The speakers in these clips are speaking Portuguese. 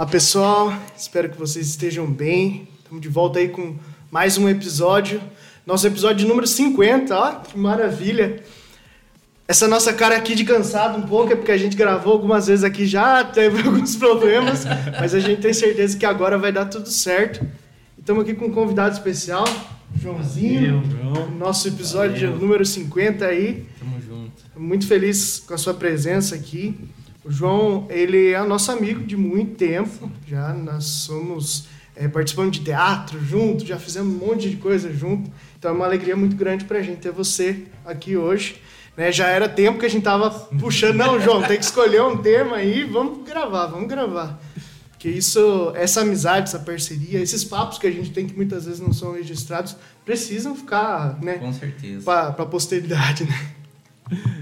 Olá pessoal, espero que vocês estejam bem. Estamos de volta aí com mais um episódio. Nosso episódio número 50, ó, que maravilha. Essa nossa cara aqui de cansado um pouco é porque a gente gravou algumas vezes aqui já, teve alguns problemas, mas a gente tem certeza que agora vai dar tudo certo. Estamos aqui com um convidado especial, Joãozinho. Valeu, Nosso episódio Valeu. número 50 aí. Tamo junto. Muito feliz com a sua presença aqui. O João, ele é nosso amigo de muito tempo. Já nós somos é, participando de teatro junto, já fizemos um monte de coisa junto. Então é uma alegria muito grande pra gente ter você aqui hoje. Né, já era tempo que a gente tava puxando, não, João, tem que escolher um tema aí, vamos gravar, vamos gravar. Porque isso, essa amizade, essa parceria, esses papos que a gente tem que muitas vezes não são registrados, precisam ficar, né, Com certeza. pra, pra posteridade, né?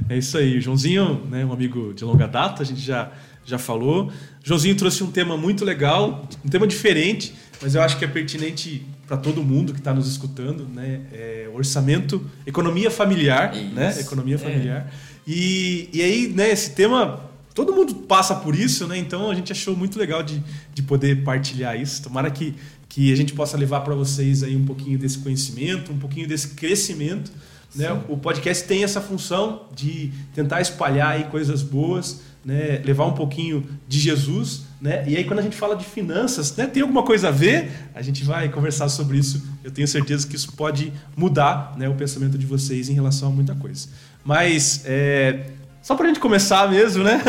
É isso aí. O Joãozinho, né, um amigo de longa data, a gente já, já falou. O Joãozinho trouxe um tema muito legal, um tema diferente, mas eu acho que é pertinente para todo mundo que está nos escutando, né? É orçamento, economia familiar, Isso. né? Economia É. familiar. E, e aí, né, esse tema, todo mundo passa por isso, né? Então a gente achou muito legal de, de poder partilhar isso. Tomara que, que a gente possa levar para vocês aí um pouquinho desse conhecimento, um pouquinho desse crescimento. Né? O podcast tem essa função de tentar espalhar aí coisas boas, né? levar um pouquinho de Jesus. Né? E aí, quando a gente fala de finanças, né? tem alguma coisa a ver? A gente vai conversar sobre isso. Eu tenho certeza que isso pode mudar né? o pensamento de vocês em relação a muita coisa. Mas, é, só para a gente começar mesmo, né?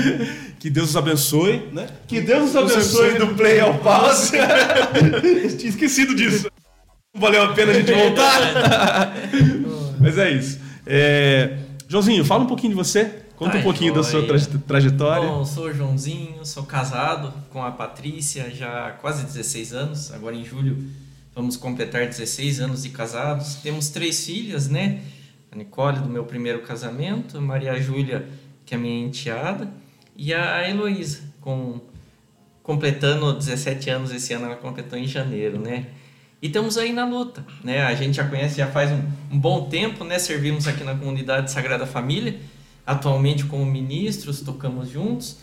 que Deus os abençoe. Né? Que Deus os abençoe abençoe. do Play ao Pause. Tinha esquecido disso. Valeu a pena a gente voltar. Mas é isso. É, Joãozinho, fala um pouquinho de você. Conta Tá um pouquinho da sua traje- trajetória. Bom, sou o Joãozinho, sou casado com a Patrícia já há quase 16 anos. Agora em julho vamos completar 16 anos de casados. Temos três filhas, né? A Nicole, do meu primeiro casamento, a Maria Júlia, que é minha enteada, e a Heloísa, com, completando 17 anos esse ano, ela completou em janeiro, né? E estamos aí na luta, né? A gente já conhece já faz um, um bom tempo, né? Servimos aqui na comunidade Sagrada Família, atualmente como ministros, tocamos juntos.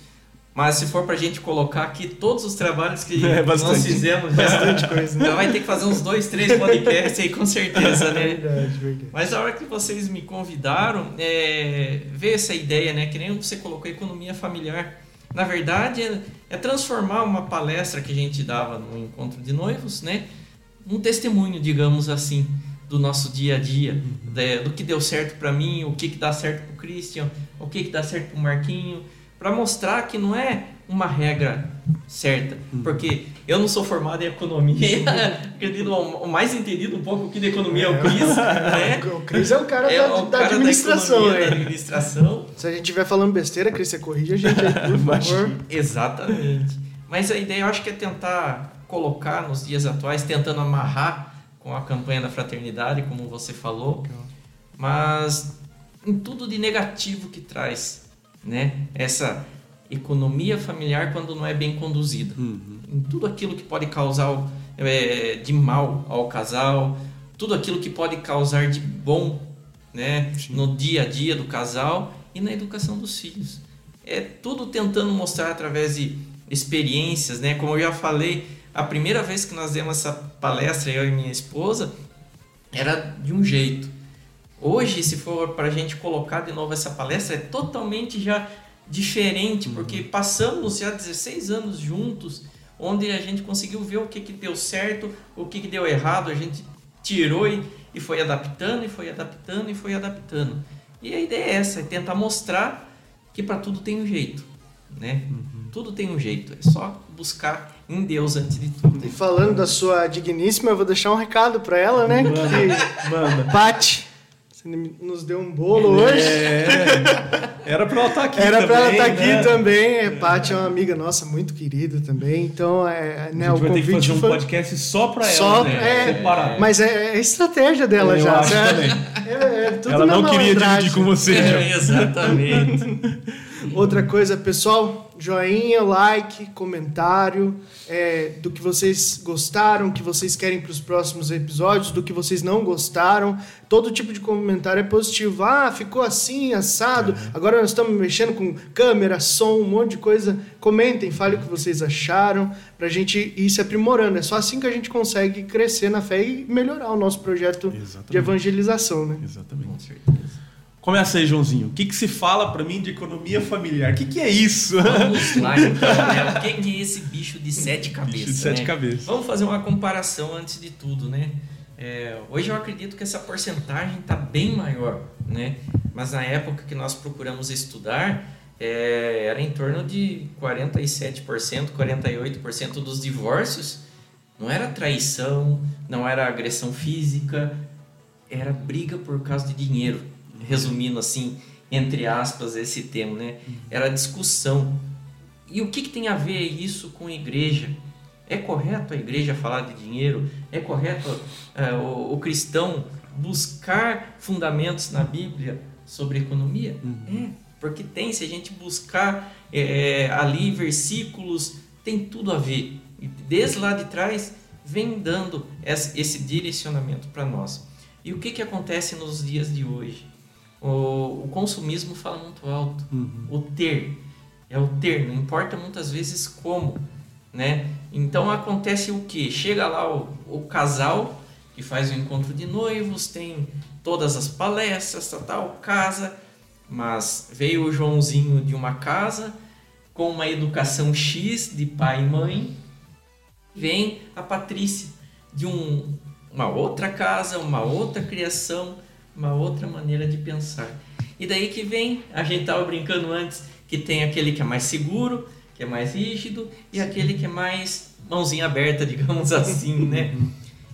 Mas se for pra gente colocar aqui todos os trabalhos que É, nós bastante. fizemos, já, Bastante coisa, né? vai ter que fazer uns dois, três podcasts aí com certeza, né? Verdade, verdade. Mas a hora que vocês me convidaram, é, veio essa ideia, né? Que nem você colocou, economia familiar. Na verdade, é, é transformar uma palestra que a gente dava no encontro de noivos, né? Um testemunho, digamos assim, do nosso dia a dia, né, do que deu certo para mim, o que, que dá certo pro Christian, o que, que dá certo pro Marquinho, para mostrar que não é uma regra certa, porque eu não sou formado em economia, acredito, o mais entendido um pouco aqui de economia é o Cris, né? O Cris é o cara É da, o da cara administração. economia, da né? administração. Se a gente estiver falando besteira, Cris, você corrige a gente aí, por favor. Exatamente. Mas a ideia eu acho que é tentar colocar nos dias atuais, tentando amarrar com a campanha da fraternidade, como você falou, mas em tudo de negativo que traz, né? Essa economia familiar quando não é bem conduzida. Uhum. Em tudo aquilo que pode causar é, de mal ao casal, tudo aquilo que pode causar de bom, né? Sim. No dia a dia do casal e na educação dos filhos. É tudo tentando mostrar através de experiências, né? Como eu já falei, a primeira vez que nós demos essa palestra, eu e minha esposa, era de um jeito. Hoje, se for para a gente colocar de novo essa palestra, é totalmente já diferente, porque passamos já 16 anos juntos, onde a gente conseguiu ver o que, que deu certo, o que, que deu errado, a gente tirou e, e foi adaptando, e foi adaptando, e foi adaptando. E a ideia é essa, é tentar mostrar que para tudo tem um jeito, né? Tudo tem um jeito, é só buscar em Deus antes de tudo. E falando da sua digníssima, eu vou deixar um recado pra ela, né? Que Manda. Pati, você nos deu um bolo hoje. É, era pra ela estar aqui Era pra ela estar aqui né? também. É, Paty é uma amiga nossa muito querida também. Então, é, né, a gente vai ter que fazer um foi. podcast só pra ela, Só, né? é, Separado. mas é, é estratégia dela Eu já. acho né? também. É, é tudo ela não queria dividir com você, É, exatamente. Outra coisa, pessoal, joinha, like, comentário é, do que vocês gostaram, que vocês querem para os próximos episódios, do que vocês não gostaram. Todo tipo de comentário é positivo. Ah, ficou assim, assado. Agora nós estamos mexendo com câmera, som, um monte de coisa. Comentem, falem o que vocês acharam, para a gente ir se aprimorando. É só assim que a gente consegue crescer na fé e melhorar o nosso projeto Exatamente. de evangelização, né? Exatamente. Com certeza. Começa aí, Joãozinho. O que, que se fala para mim de economia familiar? O que, que é isso? Vamos lá então, né? O que, que é esse bicho de sete cabeças? Bicho de sete né? cabeças. Vamos fazer uma comparação antes de tudo, né? É, hoje eu acredito que essa porcentagem está bem maior, né? Mas na época que nós procuramos estudar, é, era em torno de 47%, 48% dos divórcios. Não era traição, não era agressão física, era briga por causa de dinheiro. Resumindo assim, entre aspas, esse termo, né? Era discussão. E o que, que tem a ver isso com igreja? É correto a igreja falar de dinheiro? É correto é, o, o cristão buscar fundamentos na Bíblia sobre economia? É, porque tem, se a gente buscar é, ali versículos, tem tudo a ver. E desde lá de trás vem dando esse, esse direcionamento para nós. E o que, que acontece nos dias de hoje? O, o consumismo fala muito alto. O ter. É o ter, não importa muitas vezes como. Né? Então acontece o que? Chega lá o, o casal que faz o encontro de noivos, tem todas as palestras, tal, tal, casa, mas veio o Joãozinho de uma casa com uma educação X de pai e mãe, vem a Patrícia de um, uma outra casa, uma outra criação, uma outra maneira de pensar. E daí que vem, a gente estava brincando antes, que tem aquele que é mais seguro, que é mais rígido, e aquele que é mais mãozinha aberta, digamos assim, né?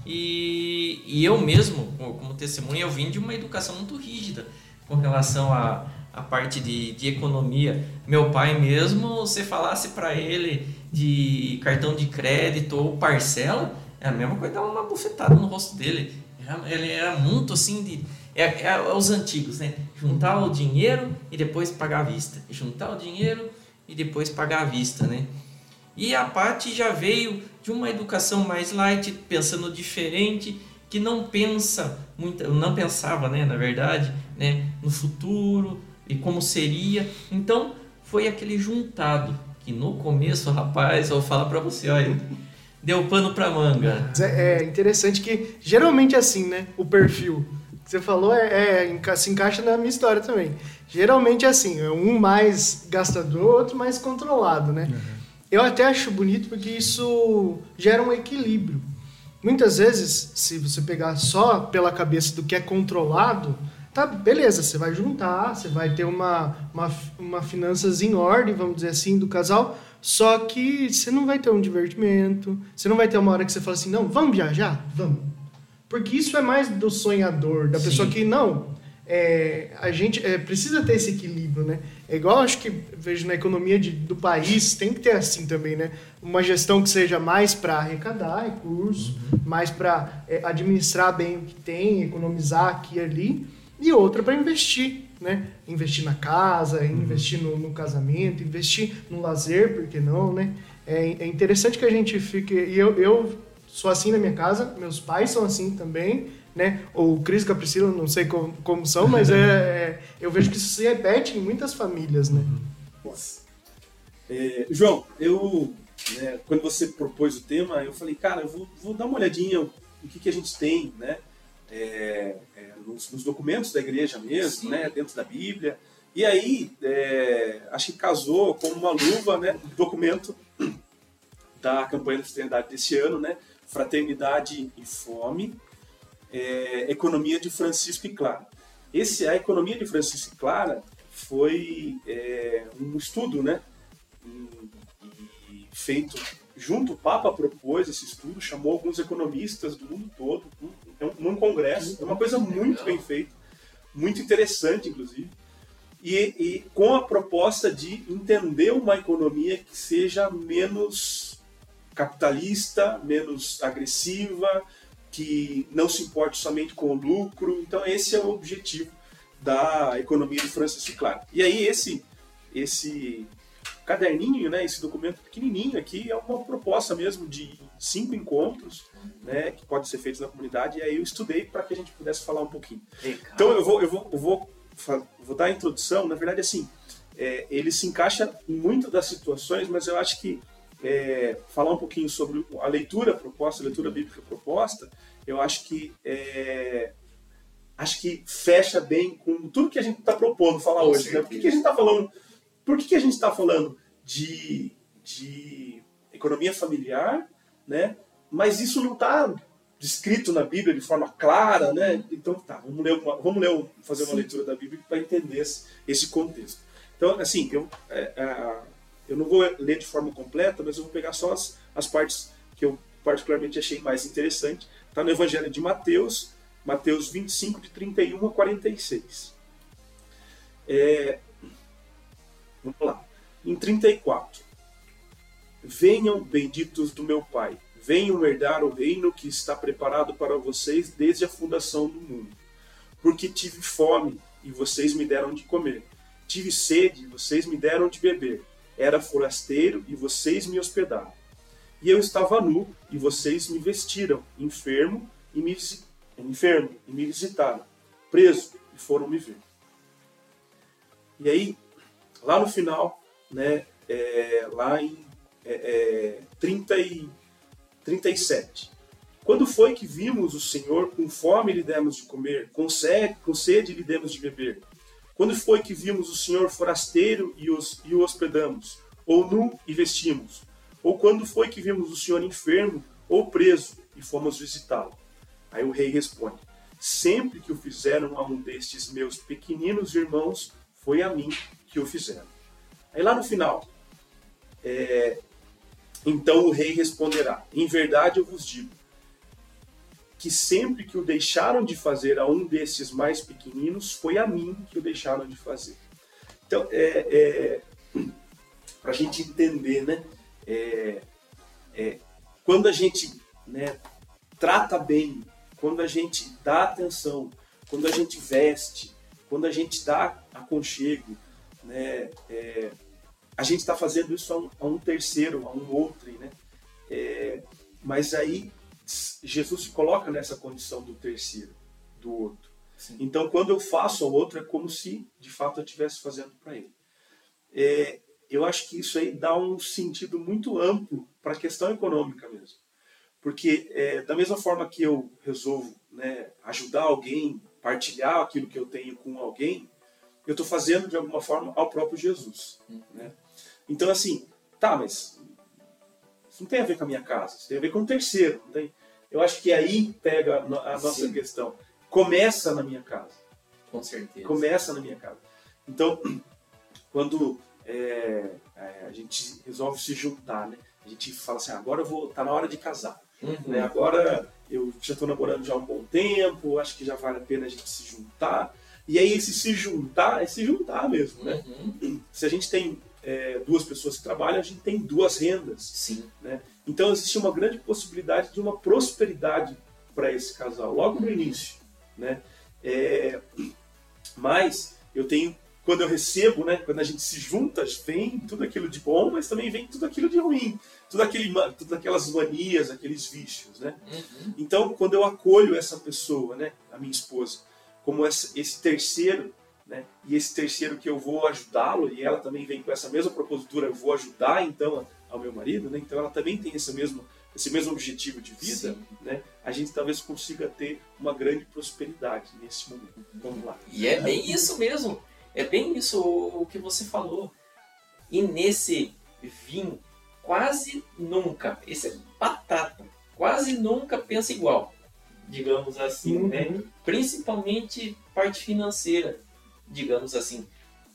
E, e eu mesmo, como testemunha, eu vim de uma educação muito rígida com relação à, à parte de, de economia. Meu pai mesmo, você falasse para ele de cartão de crédito ou parcela, é a mesma coisa, dava uma bufetada no rosto dele. Ele era muito assim de... É, é os antigos, né? Juntar o dinheiro e depois pagar à vista. Juntar o dinheiro e depois pagar à vista, né? E a Paty já veio de uma educação mais light, pensando diferente, que não pensa muito, não pensava, né, na verdade, né, no futuro e como seria. Então, foi aquele juntado que no começo, rapaz, eu vou falar para você, olha, deu pano para manga. É é interessante que geralmente é assim, né? O perfil que você falou é, é, se encaixa na minha história também. Geralmente é assim, é um mais gastador, outro mais controlado, né? Eu até acho bonito porque isso gera um equilíbrio. Muitas vezes, se você pegar só pela cabeça do que é controlado, tá, beleza, você vai juntar, você vai ter uma, uma, uma finanças em ordem, vamos dizer assim, do casal, só que você não vai ter um divertimento, você não vai ter uma hora que você fala assim, não, vamos viajar? Vamos. Porque isso é mais do sonhador, da Sim. pessoa que, não, é, a gente é, precisa ter esse equilíbrio, né? É igual, acho que vejo na economia de- do país, tem que ter assim também, né? Uma gestão que seja mais para arrecadar recursos, mais para administrar bem o que tem, economizar aqui e ali, e outra para investir, né? Investir na casa, investir no, no casamento, investir no lazer, por que não, né? É, é interessante que a gente fique. E eu, eu sou assim na minha casa, meus pais são assim também, né? O Cris e a Priscila, não sei como, como são, mas é, é- eu vejo que isso se repete em muitas famílias, né? É, João, eu né, quando você propôs o tema, eu falei, cara, eu vou, vou dar uma olhadinha o que, que a gente tem, né? é, é, nos, nos documentos da igreja mesmo, Sim. né? Dentro da Bíblia. E aí, é, acho que casou como uma luva, né? Documento da campanha da fraternidade desse ano, né? Fraternidade e Fome, é, Economia de Francisco e Clara. Esse, a Economia de Francisco e Clara foi é, um estudo, né? Feito junto, o Papa propôs esse estudo, chamou alguns economistas do mundo todo, num, é um- congresso, é uma coisa muito bem feita, muito interessante, inclusive, e, e com a proposta de entender uma economia que seja menos capitalista, menos agressiva, que não se importe somente com o lucro. Então esse é o objetivo da economia de Francis Clark. E aí esse esse caderninho, né, esse documento pequenininho aqui, é uma proposta mesmo de cinco encontros, né, que pode ser feitos na comunidade, e aí eu estudei para que a gente pudesse falar um pouquinho. Legal. Então eu vou, eu vou, eu vou, vou dar a introdução, na verdade assim, é, ele se encaixa em muitas das situações, mas eu acho que é, falar um pouquinho sobre a leitura proposta, a leitura bíblica proposta, eu acho que é, acho que fecha bem com tudo que a gente está propondo falar com hoje. Né? Por que, que, a gente está falando? Por que, que a gente está falando de, de economia familiar, né? Mas isso não está descrito na Bíblia de forma clara, né? Então tá, vamos ler, uma, vamos ler fazer uma Sim. leitura da Bíblia para entender esse, esse, contexto. Então, assim, eu, é, é, eu não vou ler de forma completa, mas eu vou pegar só as, as partes que eu particularmente achei mais interessante. Está no Evangelho de Mateus, Mateus 25, de 31 a 46. É, vamos lá. Em 34. Venham, benditos do meu Pai, venham herdar o reino que está preparado para vocês desde a fundação do mundo. Porque tive fome e vocês me deram de comer. Tive sede e vocês me deram de beber. Era forasteiro e vocês me hospedaram. E eu estava nu e vocês me vestiram, enfermo e me enfermo e me visitaram, preso e foram me ver. E aí, lá no final, né, é, lá em é, é, 30 e 37. Quando foi que vimos o Senhor com fome lhe demos de comer, com sede, com sede lhe demos de beber? Quando foi que vimos o Senhor forasteiro e, os, e o hospedamos, ou nu e vestimos? Ou quando foi que vimos o Senhor enfermo ou preso e fomos visitá-lo? Aí o rei responde: Sempre que o fizeram a um destes meus pequeninos irmãos, foi a mim que o fizeram. Aí lá no final, é, então o rei responderá: Em verdade eu vos digo que sempre que o deixaram de fazer a um desses mais pequeninos, foi a mim que o deixaram de fazer. Então, é, é para a gente entender, né? É, é, quando a gente né, trata bem quando a gente dá atenção, quando a gente veste, quando a gente dá aconchego, né, é, a gente está fazendo isso a um, a um, terceiro, a um outro, né? É, mas aí Jesus se coloca nessa condição do terceiro, do outro. Sim. Então, quando eu faço ao outro, é como se de fato eu estivesse fazendo para ele. É, eu acho que isso aí dá um sentido muito amplo para a questão econômica mesmo. Porque é, da mesma forma que eu resolvo né, ajudar alguém, partilhar aquilo que eu tenho com alguém, eu estou fazendo de alguma forma ao próprio Jesus. Né? Então, assim, tá, mas isso não tem a ver com a minha casa, isso tem a ver com o terceiro. Tem? Eu acho que aí pega a nossa Sim. questão. Começa na minha casa. Com certeza. Começa na minha casa. Então, quando é, é, a gente resolve se juntar, né? A gente fala assim, ah, agora eu vou, tá na hora de casar. Uhum. Né? Agora eu já estou namorando já há um bom tempo, acho que já vale a pena a gente se juntar. E aí esse se juntar é se juntar mesmo, né? Uhum. Se a gente tem é, duas pessoas que trabalham, a gente tem duas rendas. Sim. Né? Então existe uma grande possibilidade de uma prosperidade para esse casal, logo no início. Né? É, mas eu tenho quando eu recebo, né, quando a gente se junta, vem tudo aquilo de bom, mas também vem tudo aquilo de ruim, tudo aquele, tudo aquelas manias, aqueles vícios, né? Uhum. Então, quando eu acolho essa pessoa, né, a minha esposa, como esse, esse terceiro, né, e esse terceiro que eu vou ajudá-lo, e ela também vem com essa mesma propositura, eu vou ajudar então ao meu marido, né? Então ela também tem esse mesmo esse mesmo objetivo de vida, Sim. né? A gente talvez consiga ter uma grande prosperidade nesse momento. Vamos lá. E é bem isso mesmo. É bem isso o que você falou. E nesse vinho, quase nunca, esse é batata, quase nunca pensa igual, digamos assim, uhum. né? Principalmente parte financeira, digamos assim.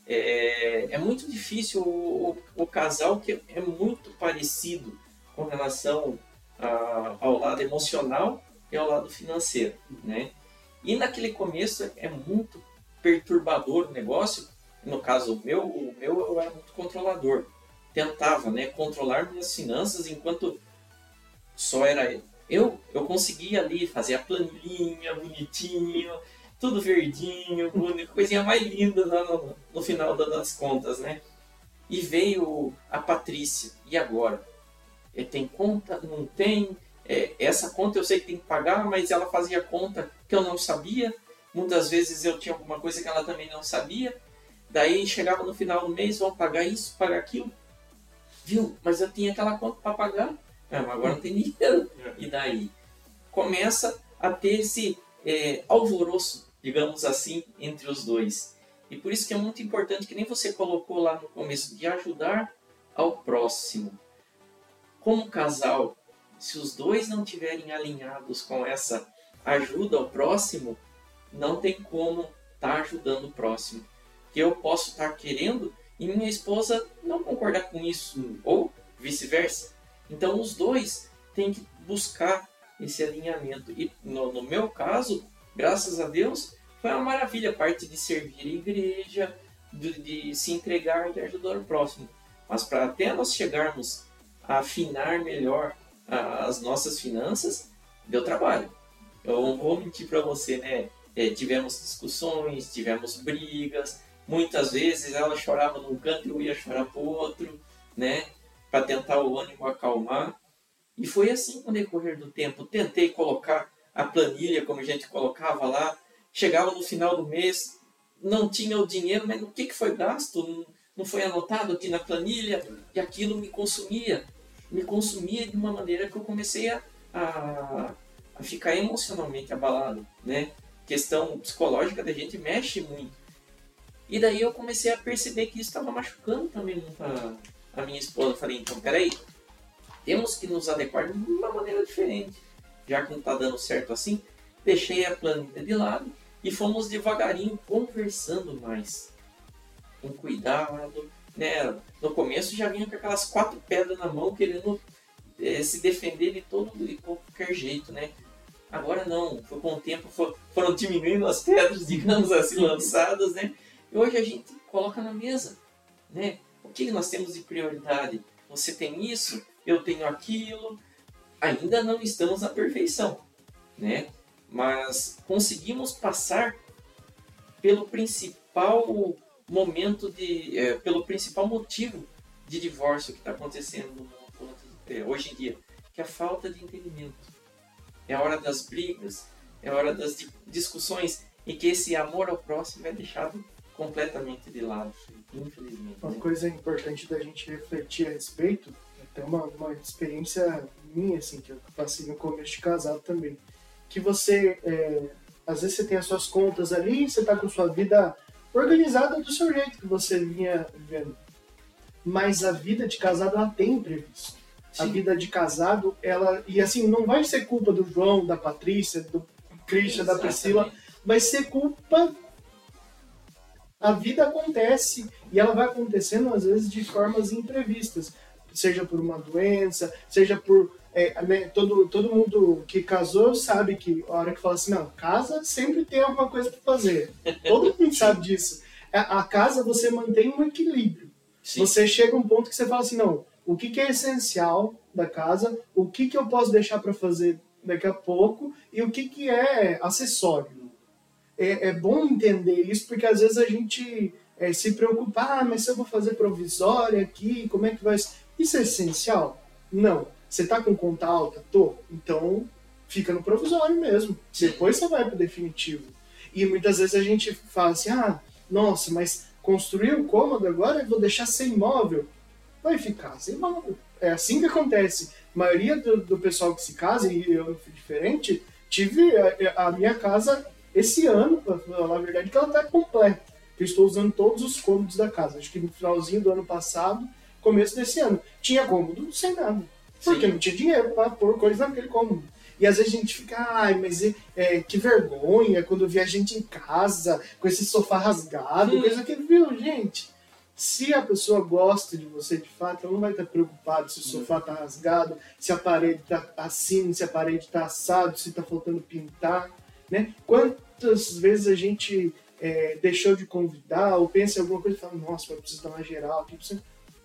É, é muito difícil o, o, o, casal que é muito parecido com relação a, ao lado emocional e ao lado financeiro, né? E naquele começo é muito perturbador o negócio, no caso o meu, o meu eu era muito controlador. Tentava, né, controlar minhas finanças enquanto só era eu. Eu, eu conseguia ali fazer a planilhinha bonitinho, tudo verdinho, coisinha mais linda no, no, final das contas, né? e veio a Patrícia. E agora? É, tem conta? Não tem? É, essa conta eu sei que tem que pagar, mas ela fazia conta que eu não sabia. Muitas vezes eu tinha alguma coisa que ela também não sabia. Daí chegava no final do mês, vão pagar isso, pagar aquilo. Viu? Mas eu tinha aquela conta para pagar. É, agora não tem dinheiro. E daí? Começa a ter esse é, alvoroço, digamos assim, entre os dois. E por isso que é muito importante, que nem você colocou lá no começo, de ajudar ao próximo. Como casal, se os dois não tiverem alinhados com essa ajuda ao próximo, não tem como estar tá ajudando o próximo. Que eu posso estar tá querendo e minha esposa não concordar com isso, ou vice-versa. Então os dois têm que buscar esse alinhamento. E no, no, meu caso, graças a Deus, foi uma maravilha a parte de servir a igreja, de, de se entregar e de ajudar o próximo. Mas para até nós chegarmos a afinar melhor as nossas finanças, deu trabalho. Eu não vou mentir para você, né? É, tivemos discussões, tivemos brigas. Muitas vezes ela chorava num canto e eu ia chorar pro outro, né? Para tentar o ânimo acalmar. E foi assim com o decorrer do tempo. Tentei colocar a planilha como a gente colocava lá. Chegava no final do mês, não tinha o dinheiro, mas o que, que foi gasto? Não, foi anotado aqui na planilha? E aquilo me consumia me consumia de uma maneira que eu comecei a, a, a ficar emocionalmente abalado, né? Questão psicológica da gente mexe muito. E daí eu comecei a perceber que isso estava machucando também a, a minha esposa. Eu falei, então, peraí, temos que nos adequar de uma maneira diferente. Já que não está dando certo assim, deixei a planilha de lado e fomos devagarinho conversando mais. Com cuidado, né? No começo já vinha com aquelas quatro pedras na mão, querendo é, se defender de todo de qualquer jeito, né? Agora não, foi com o tempo for, foram diminuindo as pedras, digamos assim, lançadas, né? E hoje a gente coloca na mesa, né? O que nós temos de prioridade? Você tem isso, eu tenho aquilo. Ainda não estamos na perfeição, né? Mas conseguimos passar pelo principal momento de. É, pelo principal motivo de divórcio que está acontecendo no mundo é, hoje em dia, que é a falta de entendimento. É a hora das brigas, é a hora das discussões em que esse amor ao próximo é deixado completamente de lado, infelizmente. Uma né? coisa importante da gente refletir a respeito, até uma, uma experiência minha, assim, que eu passei no começo de casado também, que você, é, às vezes você tem as suas contas ali, você está com sua vida organizada do seu jeito que você vinha vendo. Mas a vida de casado ela tem imprevisto. Sim. A vida de casado, ela. E assim, não vai ser culpa do João, da Patrícia, do Christian, da Priscila. Vai ser culpa. A vida acontece. E ela vai acontecendo, às vezes, de formas imprevistas. Seja por uma doença, seja por é, todo, todo mundo que casou sabe que a hora que fala assim, não, casa sempre tem alguma coisa para fazer. Todo mundo sabe disso. A, a, casa você mantém um equilíbrio. Sim. Você chega a um ponto que você fala assim, não, o que, que é essencial da casa, o que, que eu posso deixar para fazer daqui a pouco e o que, que é acessório. É, é bom entender isso porque às vezes a gente é, se preocupa, ah, mas se eu vou fazer provisória aqui, como é que vai... Isso é essencial? Não você tá com conta alta? Tô. Então fica no provisório mesmo. Depois você vai pro definitivo. E muitas vezes a gente fala assim: ah, nossa, mas construir um cômodo agora eu vou deixar sem móvel. Vai ficar sem móvel. É assim que acontece. A maioria do, do pessoal que se casa, e eu fui diferente, tive a, a minha casa esse ano, pra falar a verdade, que ela tá completa. Eu estou usando todos os cômodos da casa. Acho que no finalzinho do ano passado, começo desse ano. Tinha cômodo sem nada. Porque Sim. não tinha dinheiro para pôr coisas naquele cômodo. E às vezes a gente fica, ai, mas é, que vergonha quando vi a gente em casa com esse sofá rasgado, Sim. coisa que, viu, gente? Se a pessoa gosta de você de fato, ela não vai estar preocupada se o sofá está rasgado, se a parede está assim, se a parede está assado, se está faltando pintar, né? Quantas vezes a gente é, deixou de convidar ou pensa em alguma coisa e fala, nossa, eu preciso dar uma geral aqui, precisa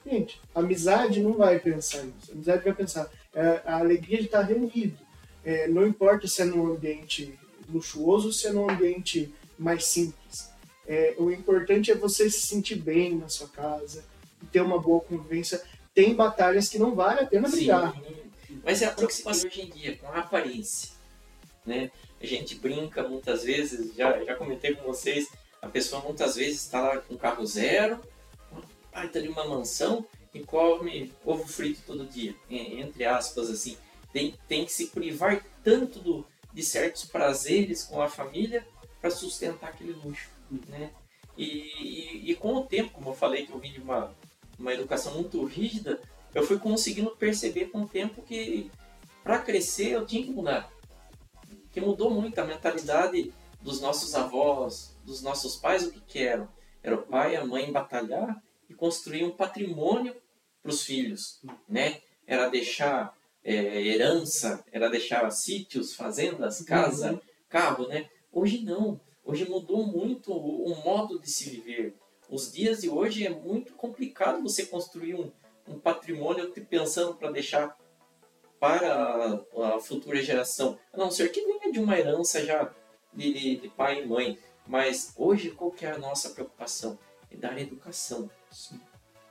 Gente, amizade não vai pensar isso. A amizade vai pensar é, a alegria de estar reunido. É, não importa se é num ambiente luxuoso ou se é num ambiente mais simples. É, o importante é você se sentir bem na sua casa, ter uma boa convivência. Tem batalhas que não vale a pena brigar. Sim. Mas é a aproximação hoje em dia, com a aparência. Né? A gente brinca muitas vezes, já, já comentei com vocês, a pessoa muitas vezes está lá com carro zero, pai tá ali uma mansão e come ovo frito todo dia, entre aspas, assim. Tem, tem que se privar tanto do, de certos prazeres com a família para sustentar aquele luxo, né? E, e, e, com o tempo, como eu falei que eu vim de uma, uma educação muito rígida, eu fui conseguindo perceber com o tempo que para crescer eu tinha que mudar. Que mudou muito a mentalidade dos nossos avós, dos nossos pais, o que, que eram? Era o pai e a mãe batalhar construir um patrimônio para os filhos, né? Era deixar é, herança, era deixar sítios, fazendas, casa, uhum. carro, né? Hoje não. Hoje mudou muito o, o, modo de se viver. Os dias de hoje é muito complicado você construir um, um patrimônio pensando para deixar para a, a, futura geração. A não ser que venha de uma herança já de, de pai e mãe. Mas hoje qual que é a nossa preocupação? É dar educação. Sim.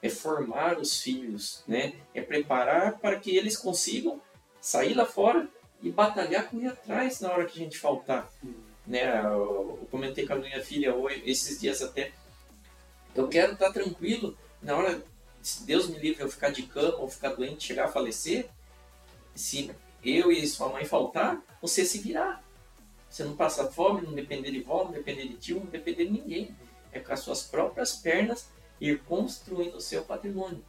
É formar os filhos, né? É preparar para que eles consigam sair lá fora e batalhar com ir atrás na hora que a gente faltar. Né? Eu, eu comentei com a minha filha hoje, esses dias até. Eu quero estar tranquilo na hora, se Deus me livre eu ficar de cama ou ficar doente, chegar a falecer. Se eu e sua mãe faltar, você se virar. Você não passa fome, não depender de vó, não depender de tio, não depender de ninguém. É com as suas próprias pernas ir construindo o seu patrimônio.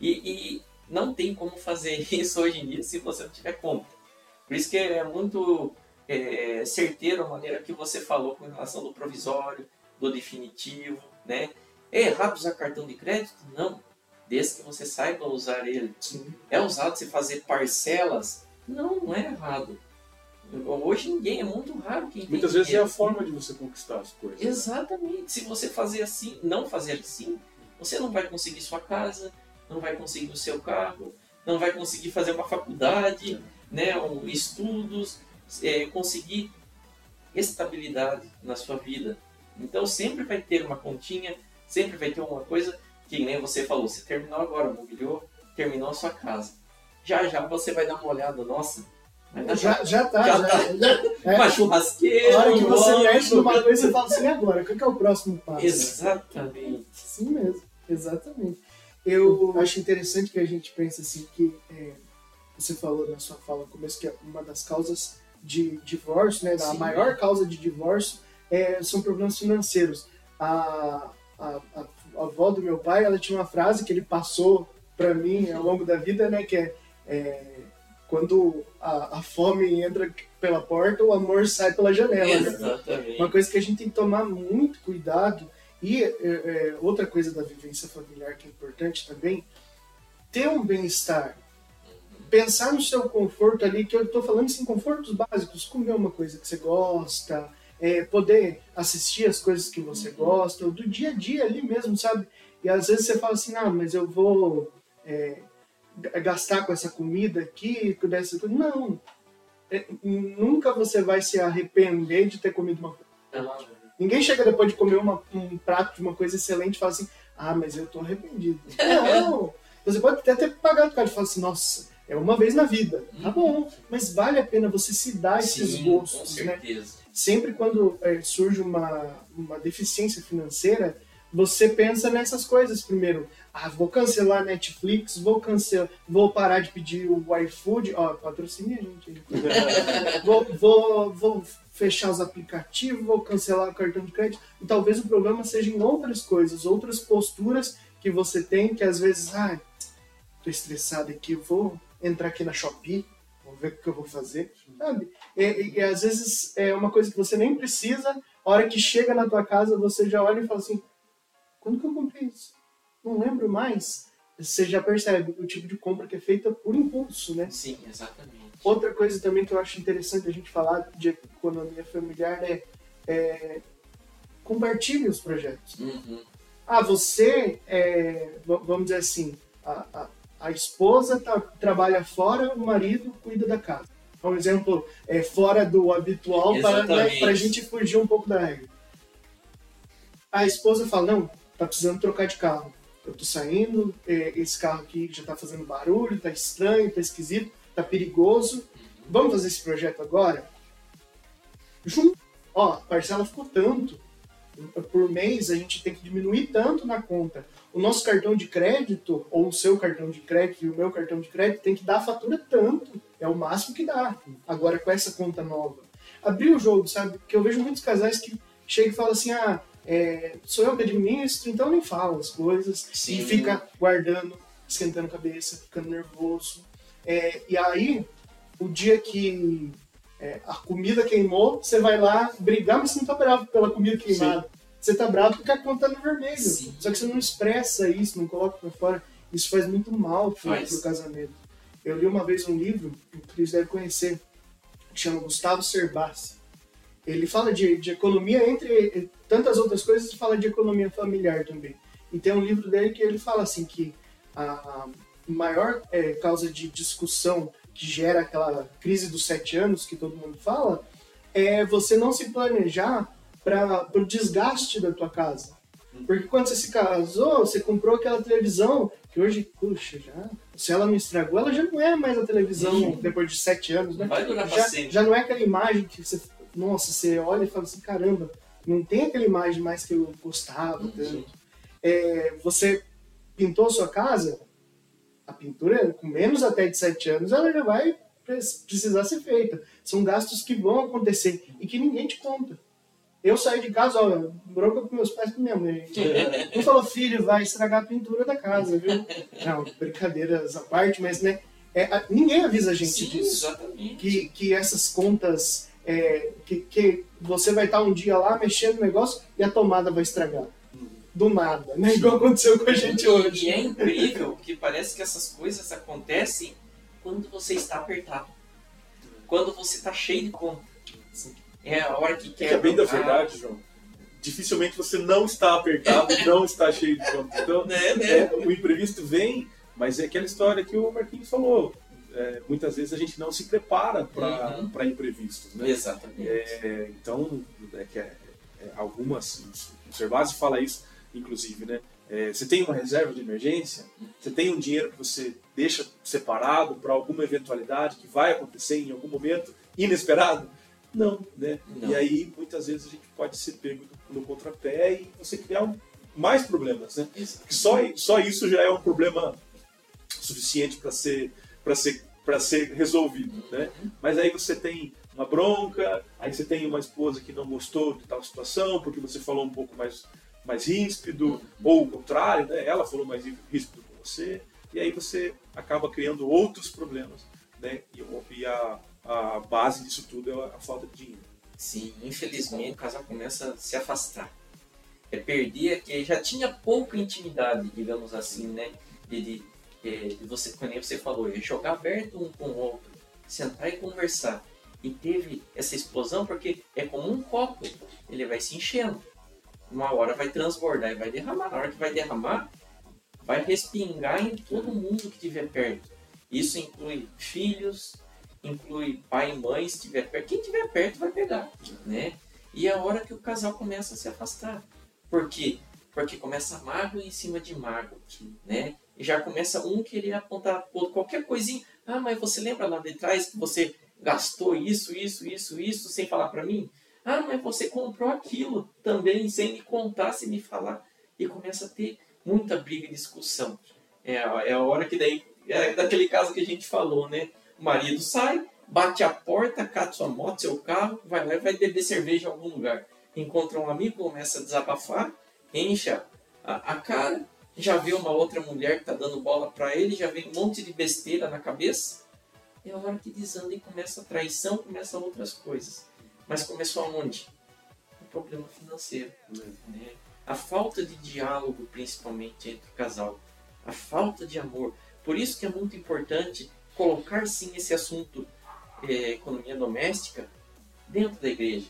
E, e não tem como fazer isso hoje em dia se você não tiver conta. Por isso que é muito é, certeiro a maneira que você falou com relação do provisório, do definitivo, né? É errado usar cartão de crédito? Não. Desde que você saiba usar ele. Sim. É usado você fazer parcelas? Não, não é errado. Hoje ninguém, é muito raro quem Muitas vezes é a forma de você conquistar as coisas. Exatamente. Se você fazer assim, não fazer assim, você não vai conseguir sua casa, não vai conseguir o seu carro, não vai conseguir fazer uma faculdade, né, um, estudos, é, conseguir estabilidade na sua vida. Então sempre vai ter uma continha, sempre vai ter uma coisa que nem você falou, você terminou agora, mobiliou, terminou a sua casa. Já já você vai dar uma olhada, nossa, já, já tá, já, já tá. é, uma churrasqueira. A hora que você mexe numa coisa, você fala assim, agora, qual que é o próximo passo? Exatamente. Sim mesmo. Exatamente. Eu acho interessante que a gente pense assim que é, você falou na sua fala no começo que é uma das causas de divórcio, né, a maior causa de divórcio é, são problemas financeiros. A, a, a, a, avó do meu pai, ela tinha uma frase que ele passou para mim ao longo da vida, né, que é, é quando a, a, fome entra pela porta, o amor sai pela janela. Exatamente. Né? Uma coisa que a gente tem que tomar muito cuidado e é, é, outra coisa da vivência familiar que é importante também, ter um bem-estar. Pensar no seu conforto ali, que eu estou falando assim, confortos básicos, comer uma coisa que você gosta, é, poder assistir as coisas que você gosta, do dia a dia ali mesmo, sabe? E às vezes você fala assim, não, mas eu vou é, gastar com essa comida aqui, com essa. Não, é, nunca você vai se arrepender de ter comido uma coisa. Ninguém chega depois de comer uma, um prato de uma coisa excelente e fala assim, ah, mas eu tô arrependido. Não, você pode até ter pagado cara e falar assim, nossa, é uma vez na vida. Tá uhum. bom, mas vale a pena você se dar esses Sim, gostos, né? Sempre quando é, surge uma, uma deficiência financeira, você pensa nessas coisas primeiro. Ah, vou cancelar a Netflix, vou cancelar, vou parar de pedir o iFood, ó, patrocine a gente. vou, vou, vou fechar os aplicativos, vou cancelar o cartão de crédito. E talvez o problema seja em outras coisas, outras posturas que você tem, que às vezes, ah, tô estressado aqui, vou entrar aqui na Shopee, vou ver o que eu vou fazer, sabe? E, e, e, às vezes é uma coisa que você nem precisa, a hora que chega na tua casa, você já olha e fala assim, quando que eu comprei isso? Não lembro mais. Você já percebe o tipo de compra que é feita por impulso, né? Sim, exatamente. Outra coisa também que eu acho interessante a gente falar de economia familiar é, é compartilhe os projetos. Uhum. Ah, você, é, vamos dizer assim, a, a, a esposa tá, trabalha fora, o marido cuida da casa. Um exemplo é fora do habitual para né, a gente fugir um pouco da regra. A esposa fala, não, tá precisando trocar de carro. eu tô saindo, é, esse carro aqui já tá fazendo barulho, tá estranho, tá esquisito, tá perigoso. Vamos fazer esse projeto agora? Jum, ó, a parcela ficou tanto. Por mês a gente tem que diminuir tanto na conta. O nosso cartão de crédito, ou o seu cartão de crédito e o meu cartão de crédito, tem que dar a fatura tanto. É o máximo que dá. Agora com essa conta nova. Abrir o jogo, sabe? Porque eu vejo muitos casais que chegam e falam assim: ah, é, sou eu que administro, então nem fala as coisas. Sim. E fica guardando, esquentando a cabeça, ficando nervoso. É, e aí, o dia que é, a comida queimou, você vai lá brigar, mas você não tá bravo pela comida queimada. Você tá bravo porque a conta tá no vermelho. Sim. Só que você não expressa isso, não coloca pra fora. Isso faz muito mal pro, Faz. pro casamento. Eu li uma vez um livro, que o Cris deve conhecer, que chama Gustavo Cerbasi. Ele fala de, de economia entre tantas outras coisas, e fala de economia familiar também. E tem um livro dele que ele fala assim que a maior é, causa de discussão que gera aquela crise dos sete anos que todo mundo fala é você não se planejar para o desgaste da tua casa. Porque quando você se casou, você comprou aquela televisão que hoje, puxa, já. Se ela não estragou, ela já não é mais a televisão Sim. depois de sete anos, né? Vai durar já, já não é aquela imagem que você, nossa, você olha e fala assim, caramba, não tem aquela imagem mais que eu gostava Uhum. tanto. É, você pintou sua casa, a pintura com menos até de 7 anos, ela já vai pre- precisar ser feita. São gastos que vão acontecer e que ninguém te conta. Eu saí de casa, ó, bronca com meus pais e com minha mãe. Um falou, filho, vai estragar a pintura da casa, viu? Não, brincadeiras à parte, mas né, é, ninguém avisa a gente Sim, disso exatamente. que, que essas contas é, que, que você vai estar um dia lá mexendo no negócio e a tomada vai estragar. Do nada, né? Igual aconteceu com a gente hoje. E é incrível que parece que essas coisas acontecem quando você está apertado. Quando você está cheio de conta. É a hora que É quer. que é bem da verdade, João. Dificilmente você não está apertado, não está cheio de conta. Então, Né, né? é, o imprevisto vem, mas é aquela história que o Marquinhos falou. É, muitas vezes a gente não se prepara para Uhum. imprevistos. Né? Exatamente. É, então, é que é, é, algumas, o Servasi fala isso, inclusive, né? É, você tem uma reserva de emergência, você tem um dinheiro que você deixa separado para alguma eventualidade que vai acontecer em algum momento inesperado? Não, né? Não. E aí, muitas vezes, a gente pode ser pego no contrapé e você criar um- mais problemas, né? Só, só isso já é um problema suficiente para ser, para ser, para ser resolvido, né? Mas aí você tem uma bronca, aí você tem uma esposa que não gostou de tal situação porque você falou um pouco mais, mais ríspido, ou o contrário, né? Ela falou mais ríspido com você, e aí você acaba criando outros problemas, né? E, e a, a base disso tudo é a, falta de dinheiro. Sim, infelizmente o casal começa a se afastar. É perder que já tinha pouca intimidade, digamos assim, né? É, você, como você falou, é jogar aberto um com o outro, sentar e conversar. E teve essa explosão porque é como um copo, ele vai se enchendo. Uma hora vai transbordar e vai derramar. Na hora que vai derramar, vai respingar em todo mundo que estiver perto. Isso inclui filhos, inclui pai e mãe, se estiver perto. Quem estiver perto vai pegar, né? E é a hora que o casal começa a se afastar. Por quê? Porque começa mágoa em cima de mágoa, né? E já começa um querer apontar por qualquer coisinha. Ah, mas você lembra lá de trás que você gastou isso, isso, isso, isso, sem falar pra mim? Ah, mas você comprou aquilo também, sem me contar, sem me falar. E começa a ter muita briga e discussão. É, é a hora que daí, é daquele caso que a gente falou, né? O marido sai, bate a porta, cata sua moto, seu carro, vai lá e vai beber cerveja em algum lugar. Encontra um amigo, começa a desabafar, enche a, a cara, já vê uma outra mulher que tá dando bola pra ele, já vem um monte de besteira na cabeça. É a hora que desanda e começa a traição, começa outras coisas. Mas começou aonde? O problema financeiro. né? A falta de diálogo, principalmente entre o casal. A falta de amor. Por isso que é muito importante colocar sim esse assunto eh, economia doméstica dentro da igreja.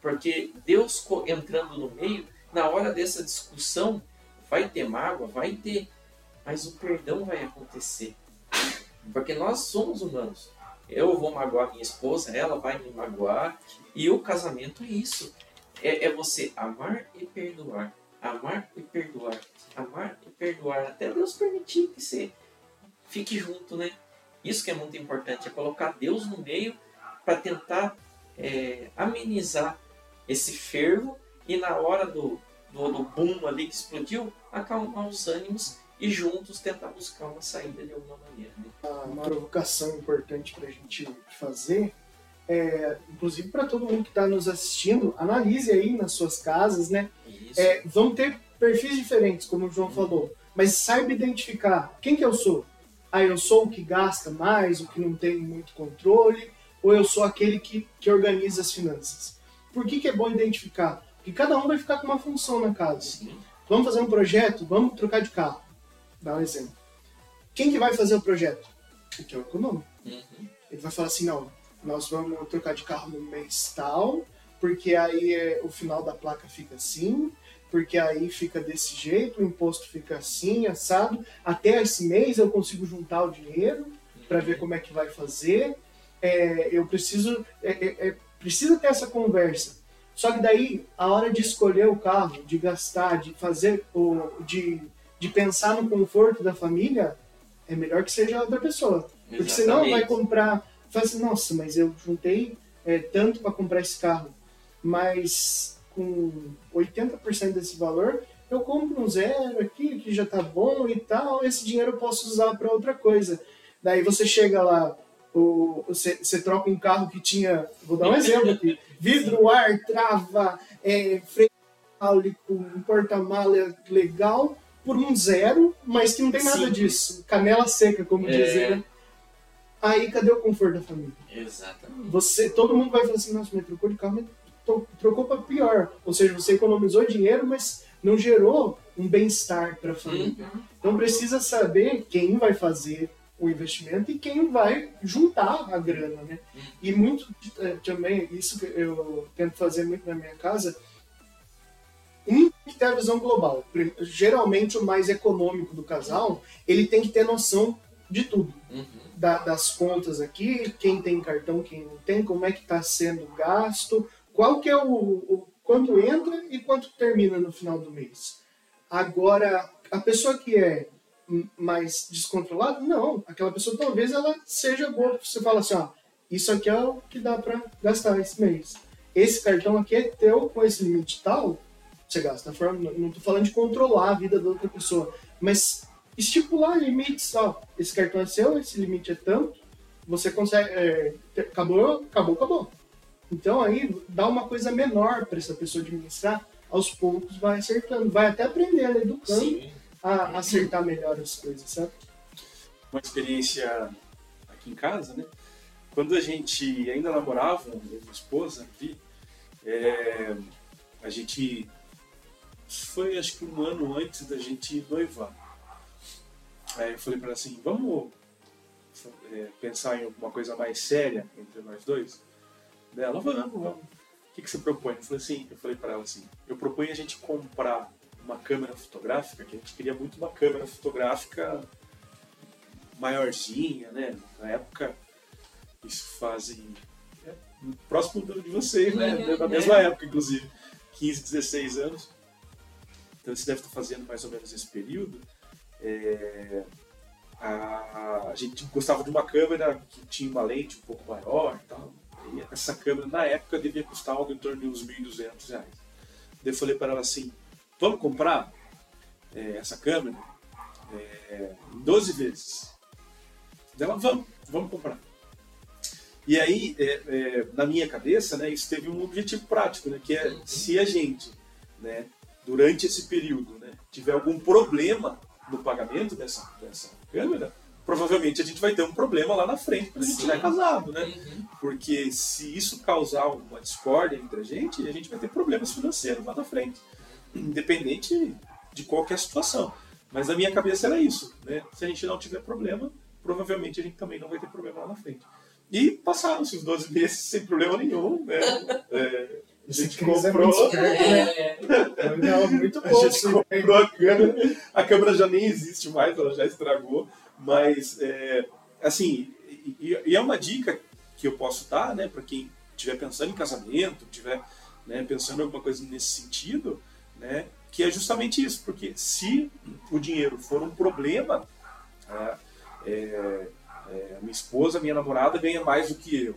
Porque Deus entrando no meio, na hora dessa discussão, vai ter mágoa, vai ter, mas o perdão vai acontecer. Porque nós somos humanos. Eu vou magoar minha esposa, ela vai me magoar, e o casamento é isso. É, é você amar e perdoar. Amar e perdoar. Amar e perdoar. Até Deus permitir que você fique junto, né? Isso que é muito importante, é colocar Deus no meio para tentar é, amenizar esse fervo e na hora do, do, do boom ali que explodiu, acalmar os ânimos e juntos tentar buscar uma saída de alguma maneira. Né? Uma provocação importante para a gente fazer é, inclusive para todo mundo que está nos assistindo, analise aí nas suas casas, né? É, vão ter perfis diferentes, como o João uhum. falou, mas saiba identificar quem que eu sou. Ah, eu sou o que gasta mais, o que não tem muito controle, ou eu sou aquele que, que organiza as finanças. Por que, que é bom identificar? Porque cada um vai ficar com uma função na casa. Sim. Vamos fazer um projeto? Vamos trocar de carro. Dá um exemplo. Quem que vai fazer o projeto? O que é o econômico. Uhum. Ele vai falar assim, não, nós vamos trocar de carro no mês tal, porque aí é, o final da placa fica assim, porque aí fica desse jeito, o imposto fica assim, assado. Até esse mês eu consigo juntar o dinheiro para ver como é que vai fazer. É, eu preciso, é, é, é, precisa ter essa conversa. Só que daí, a hora de escolher o carro, de gastar, de fazer, o, de, de pensar no conforto da família, é melhor que seja outra pessoa. Porque senão vai comprar fala assim, nossa, mas eu juntei é, tanto para comprar esse carro, mas com 80% desse valor, eu compro um zero aqui, que já tá bom e tal, esse dinheiro eu posso usar para outra coisa. Daí você chega lá, você, troca um carro que tinha, vou dar um exemplo aqui, vidro, ar, trava, é, freio hidráulico, um porta-mala legal, por um zero, mas que não tem nada Sim. disso. Canela seca, como é. dizer, né? Aí cadê o conforto da família? Exatamente. Você, todo mundo vai falar assim, nossa, mas trocou de carro, mas trocou para pior. Ou seja, você economizou dinheiro, mas não gerou um bem-estar para a família. Uhum. Então precisa saber quem vai fazer o investimento e quem vai juntar a grana, né? E muito é, também, isso que eu tento fazer muito na minha casa, um tem que ter a visão global. Geralmente o mais econômico do casal, ele tem que ter noção de tudo. Uhum da, das contas aqui, quem tem cartão, quem não tem, como é que está sendo gasto, qual que é o, o quanto entra e quanto termina no final do mês. Agora, a pessoa que é mais descontrolada, não. Aquela pessoa talvez ela seja boa. Você fala assim, ó, isso aqui é o que dá para gastar esse mês. Esse cartão aqui é teu com esse limite tal, você gasta. Não estou falando de controlar a vida da outra pessoa, mas estipular limites, ó, esse cartão é seu, esse limite é tanto, você consegue, é, acabou, acabou, acabou. Então aí dá uma coisa menor para essa pessoa administrar, aos poucos vai acertando, vai até aprendendo, educando Sim. A acertar melhor as coisas, sabe? Uma experiência aqui em casa, né? Quando a gente ainda namorava, eu e minha esposa, aqui, é, a gente foi acho que um ano antes da gente noivar. Aí eu falei para ela assim, vamos é, pensar em alguma coisa mais séria entre nós dois? Dela, vamos, vamos. O que, que você propõe? Eu falei assim, eu falei para ela assim, eu proponho a gente comprar uma câmera fotográfica, que a gente queria muito uma câmera fotográfica maiorzinha, né? Na época, isso fazem é, próximo de vocês, né? Uhum. Na mesma época, inclusive, 15, 16 anos. Então você deve estar fazendo mais ou menos esse período. É, a, a, gente gostava de uma câmera que tinha uma lente um pouco maior e tal. E essa câmera, na época, devia custar algo em torno de uns 1.200 reais. Daí eu falei para ela assim: vamos comprar é, essa câmera é, em 12 vezes. Dela, vamos, vamos comprar. E aí, é, é, na minha cabeça, né, isso teve um objetivo prático, né, que é se a gente, né, durante esse período, né, tiver algum problema no pagamento dessa, dessa câmera, provavelmente a gente vai ter um problema lá na frente quando a gente estiver casado, né? Uhum. Porque se isso causar uma discórdia entre a gente, a gente vai ter problemas financeiros lá na frente, independente de qualquer situação. Mas na minha cabeça era isso, né? Se a gente não tiver problema, provavelmente a gente também não vai ter problema lá na frente. E passaram-se os 12 meses sem problema nenhum, né? É, a gente comprou. É né? muito bom. A gente comprou a câmera. A câmera já nem existe mais, ela já estragou. Mas, é, assim, e, e, é uma dica que eu posso dar, né, para quem estiver pensando em casamento, estiver né, pensando em alguma coisa nesse sentido, né? Que é justamente isso, porque se o dinheiro for um problema, né, é, é, minha esposa, minha namorada ganha mais do que eu.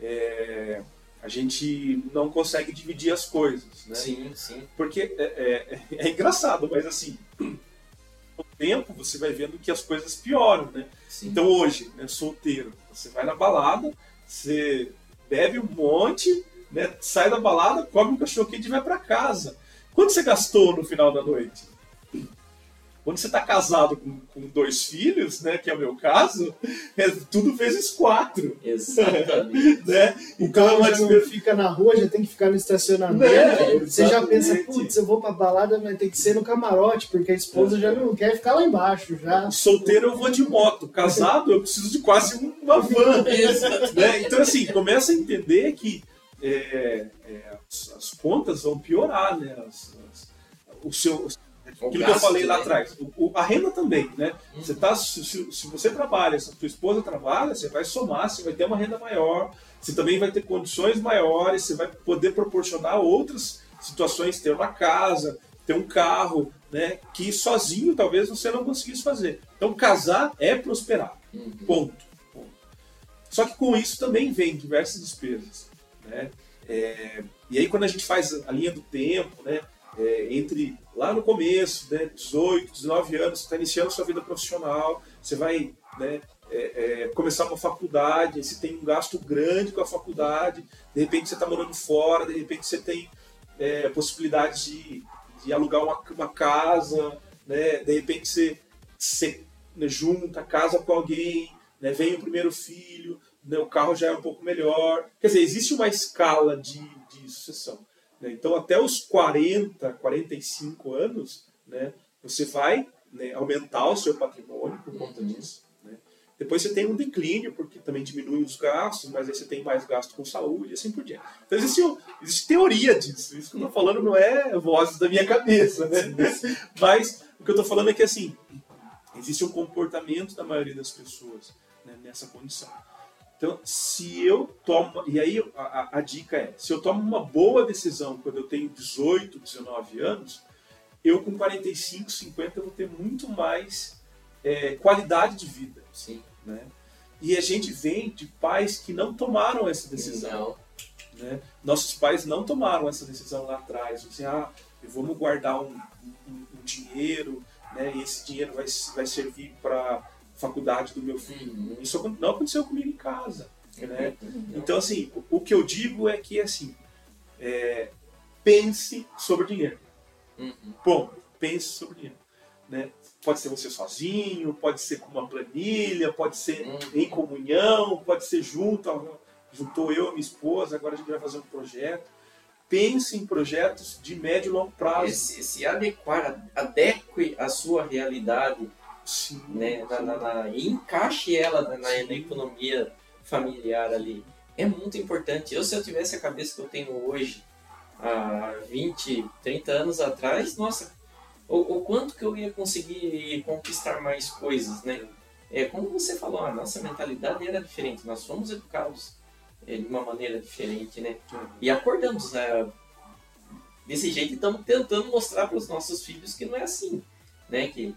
É, a gente não consegue dividir as coisas, né? Sim, sim. Porque é, é, é engraçado, mas assim, com o tempo você vai vendo que as coisas pioram, né? sim. Então hoje, né, solteiro, você vai na balada, você bebe um monte, né, sai da balada, come um cachorro quente e vai para casa. Quanto você gastou no final da noite? Quando você está casado com, com, dois filhos, né, que é o meu caso, é tudo vezes quatro. Exatamente. né? Então uma já não fica na rua, já tem que ficar no estacionamento. É, você já pensa, putz, eu vou pra balada, mas tem que ser no camarote, porque a esposa é. já não quer ficar lá embaixo. Já. Solteiro eu vou de moto, casado eu preciso de quase uma van. né? Então, assim, começa a entender que é, é, as, as, contas vão piorar, né? As, as, o seu Aquilo gasto, que eu falei lá né? atrás. O, o, a renda também, né? Uhum. Você tá, se, se, você trabalha, se a sua esposa trabalha, você vai somar, você vai ter uma renda maior, você também vai ter condições maiores, você vai poder proporcionar outras situações, ter uma casa, ter um carro, né? Que sozinho talvez você não conseguisse fazer. Então casar é prosperar. Uhum. Ponto. Ponto. Só que com isso também vem diversas despesas, né? É, e aí quando a gente faz a linha do tempo, né? É, entre lá no começo, né, 18, 19 anos, está iniciando sua vida profissional, você vai né, é, é, começar uma faculdade, você tem um gasto grande com a faculdade, de repente você está morando fora, de repente você tem é, possibilidade de, de alugar uma, uma casa, né, de repente você, você né, junta casa com alguém, né, vem o primeiro filho, né, o carro já é um pouco melhor. Quer dizer, existe uma escala de sucessão. Né? Então, até os 40, 45 anos, né, você vai né, aumentar o seu patrimônio por conta uhum. disso. Né? Depois você tem um declínio, porque também diminui os gastos, mas aí você tem mais gasto com saúde e assim por diante. Então, existe, existe teoria disso. Isso que eu estou falando não é vozes da minha cabeça. Né? mas o que eu estou falando é que, assim, existe um comportamento da maioria das pessoas né, nessa condição. Então, se eu tomo. E aí a, a, dica é: se eu tomo uma boa decisão quando eu tenho 18, 19 anos, eu com 45, 50 vou ter muito mais é, qualidade de vida. Sim. Né? E a gente vem de pais que não tomaram essa decisão. Né? Nossos pais não tomaram essa decisão lá atrás. Assim, ah, vamos guardar um, um, um dinheiro, né? e esse dinheiro vai, vai servir para faculdade do meu filho. Uhum. Isso não aconteceu comigo em casa. Né? Então, assim, o, o, que eu digo é que, assim, é, pense sobre dinheiro. Uhum. Bom, pense sobre dinheiro. Né? Pode ser você sozinho, pode ser com uma planilha, pode ser uhum. em comunhão, pode ser junto. Juntou eu e minha esposa, agora a gente vai fazer um projeto. Pense em projetos de médio e longo prazo. Se, se adequar, adeque a sua realidade Sim, né? Na, na, na, e encaixe ela na, na, economia familiar ali. É muito importante. Eu, se eu tivesse a cabeça que eu tenho hoje, há 20, 30 anos atrás, nossa, o, o quanto que eu ia conseguir conquistar mais coisas, né? É, como você falou, a nossa mentalidade era diferente. Nós fomos educados é, de uma maneira diferente, né? E acordamos né? desse jeito e estamos tentando mostrar para os nossos filhos que não é assim, né? Que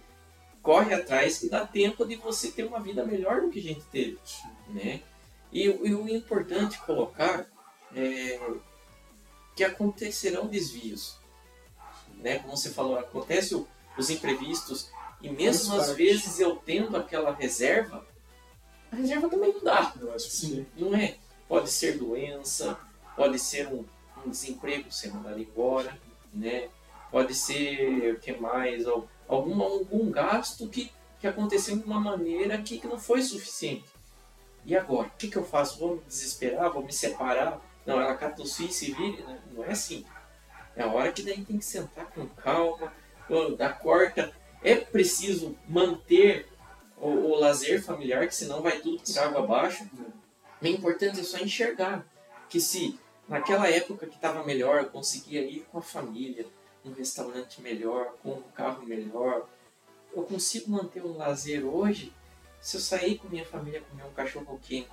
corre atrás que dá tempo de você ter uma vida melhor do que a gente teve, né? E, e o importante colocar é que acontecerão desvios, né? Como você falou, acontece o, os imprevistos e mesmo às vezes eu tendo aquela reserva, a reserva também não dá. Sim. Não é? Pode ser doença, pode ser um, um desemprego ser mandado embora, né? Pode ser o que mais? Algum, algum gasto que, que aconteceu de uma maneira que, que não foi suficiente. E agora? O que, que eu faço? Vou me desesperar? Vou me separar? Não, ela cata filhos e se vire? Né? Não é assim. É a hora que daí tem que sentar com calma, dar corta. É preciso manter o, o lazer familiar, que senão vai tudo por água abaixo. O importante é só enxergar que se naquela época que estava melhor, eu conseguia ir com a família, um restaurante melhor, com um carro melhor. Eu consigo manter um lazer hoje se eu sair com minha família comer um cachorro quente.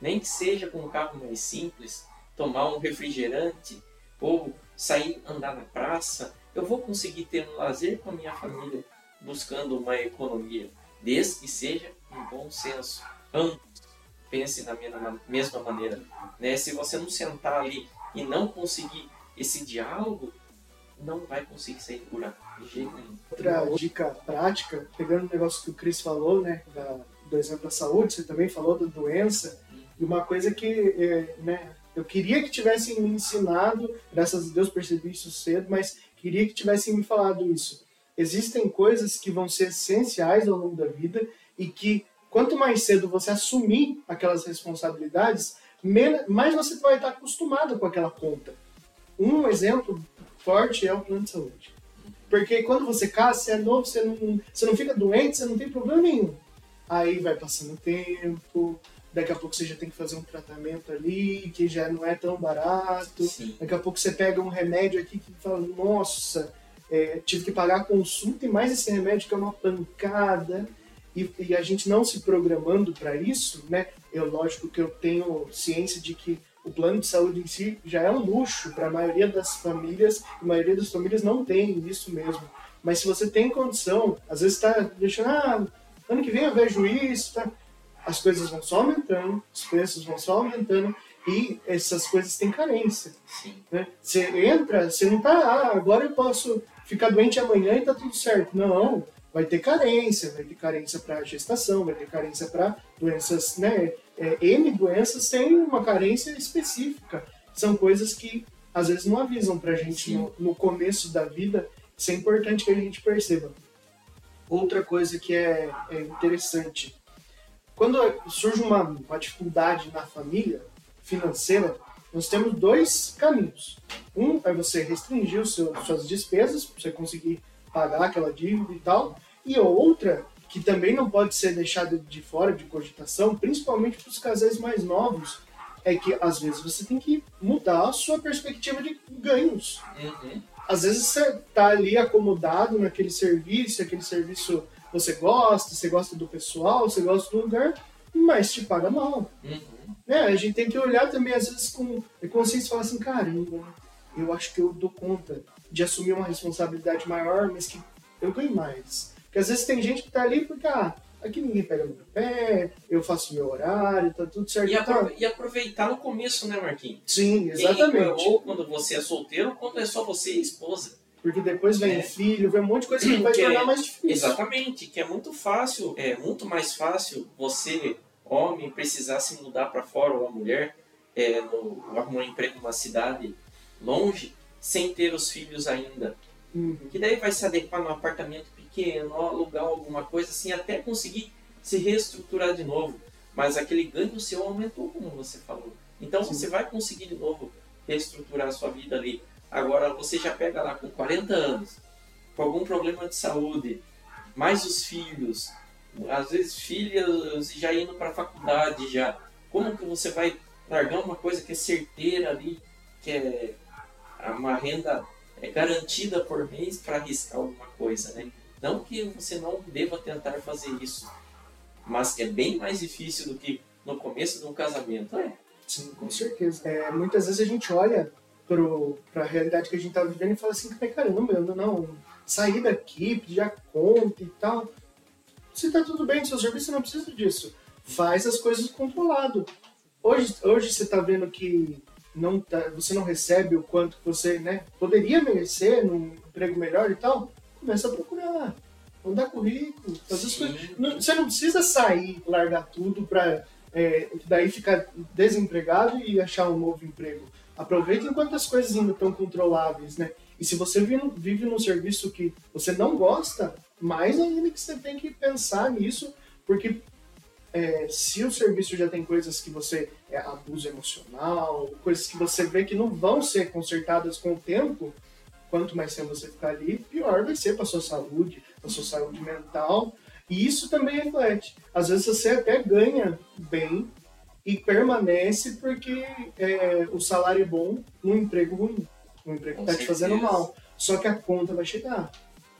Nem que seja com um carro mais simples, tomar um refrigerante ou sair andar na praça eu vou conseguir ter um lazer com a minha família buscando uma economia, desde que seja em bom senso. Ambos pensem da mesma maneira. Né? Se você não sentar ali e não conseguir esse diálogo, não vai conseguir sair do buraco de jeito nenhum. Outra dica prática, pegando o negócio que o Cris falou, né, da, do exemplo da saúde, você também falou da doença, e uma coisa que é, né, eu queria que tivessem me ensinado, graças a Deus percebi isso cedo, mas queria que tivessem me falado isso. Existem coisas que vão ser essenciais ao longo da vida e que quanto mais cedo você assumir aquelas responsabilidades, mais você vai estar acostumado com aquela conta. Um exemplo forte é o plano de saúde. Porque quando você casa, você é novo, você não, você não fica doente, você não tem problema nenhum. Aí vai passando o tempo, daqui a pouco você já tem que fazer um tratamento ali, que já não é tão barato. Sim. Daqui a pouco você pega um remédio aqui que fala, nossa, é, tive que pagar a consulta e mais esse remédio que é uma pancada. E, e a gente não se programando para isso, né? Eu, lógico que eu tenho ciência de que o plano de saúde em si já é um luxo para a maioria das famílias, a maioria das famílias não tem isso mesmo. Mas se você tem condição, às vezes está deixando, ah, ano que vem eu vejo isso, tá? as coisas vão só aumentando, os preços vão só aumentando e essas coisas têm carência. Né? Você entra, você não tá, ah, agora eu posso ficar doente amanhã e tá tudo certo. Não, vai ter carência, vai ter carência para gestação, vai ter carência para doenças, né? É, N doenças têm uma carência específica. São coisas que às vezes não avisam para a gente no, no, começo da vida. Isso é importante que a gente perceba. Outra coisa que é, é interessante, quando surge uma, uma dificuldade na família financeira, nós temos dois caminhos. Um é você restringir os seus, suas despesas, para você conseguir pagar aquela dívida e tal. E outra, que também não pode ser deixada de fora de cogitação, principalmente para os casais mais novos, é que às vezes você tem que mudar a sua perspectiva de ganhos. Uhum. Às vezes você está ali acomodado naquele serviço, aquele serviço você gosta, você gosta do pessoal, você gosta do lugar, mas te paga mal. Uhum. Né? A gente tem que olhar também, às vezes, com consciência e falar assim, caramba, eu acho que eu dou conta de assumir uma responsabilidade maior, mas que eu ganho mais. Porque às vezes tem gente que tá ali porque, ah, aqui ninguém pega no meu pé, eu faço meu horário, tá tudo certo. E, aprove e aproveitar no começo, né, Marquinhos? Sim, exatamente. ou quando você é solteiro, ou quando é só você e a esposa. Porque depois vem é. filho, vem um monte de coisa que vai que tornar é, mais difícil. Exatamente, que é muito fácil, é muito mais fácil você, homem, precisar se mudar para fora, ou a mulher, é, no, arrumar um emprego numa cidade longe, sem ter os filhos ainda. Uhum. Que daí vai se adequar num apartamento pequeno, alugar alguma coisa assim, até conseguir se reestruturar de novo. Mas aquele ganho seu aumentou, como você falou. Então Sim. você vai conseguir de novo reestruturar a sua vida ali. Agora você já pega lá com 40 anos, com algum problema de saúde, mais os filhos, às vezes filhas já indo para a faculdade já. Como que você vai largar uma coisa que é certeira ali, que é uma renda é garantida por mês para arriscar alguma coisa, né? Não que você não deva tentar fazer isso, mas é bem mais difícil do que no começo de um casamento, é? Sim, com certeza. É, muitas vezes a gente olha para a realidade que a gente está vivendo e fala assim, caramba, eu não, sair daqui, pedir a conta e tal. Se está tudo bem seu serviço, não precisa disso. Faz as coisas controlado. Hoje, hoje você está vendo que não tá, você não recebe o quanto você né, poderia merecer num emprego melhor e tal, começa a procurar. Mandar currículo, fazer as coisas. Não, você não precisa sair, largar tudo para é, daí ficar desempregado e achar um novo emprego. Aproveita enquanto as coisas ainda estão controláveis, né? E se você vive, vive num serviço que você não gosta, mais ainda que você tem que pensar nisso, porque é, se o serviço já tem coisas que você é abuso emocional, coisas que você vê que não vão ser consertadas com o tempo, quanto mais tempo você ficar ali, pior vai ser para sua saúde, para sua saúde mental. E isso também reflete. Às vezes você até ganha bem e permanece porque é, o salário é bom num emprego ruim, um emprego que está te fazendo mal. Só que a conta vai chegar.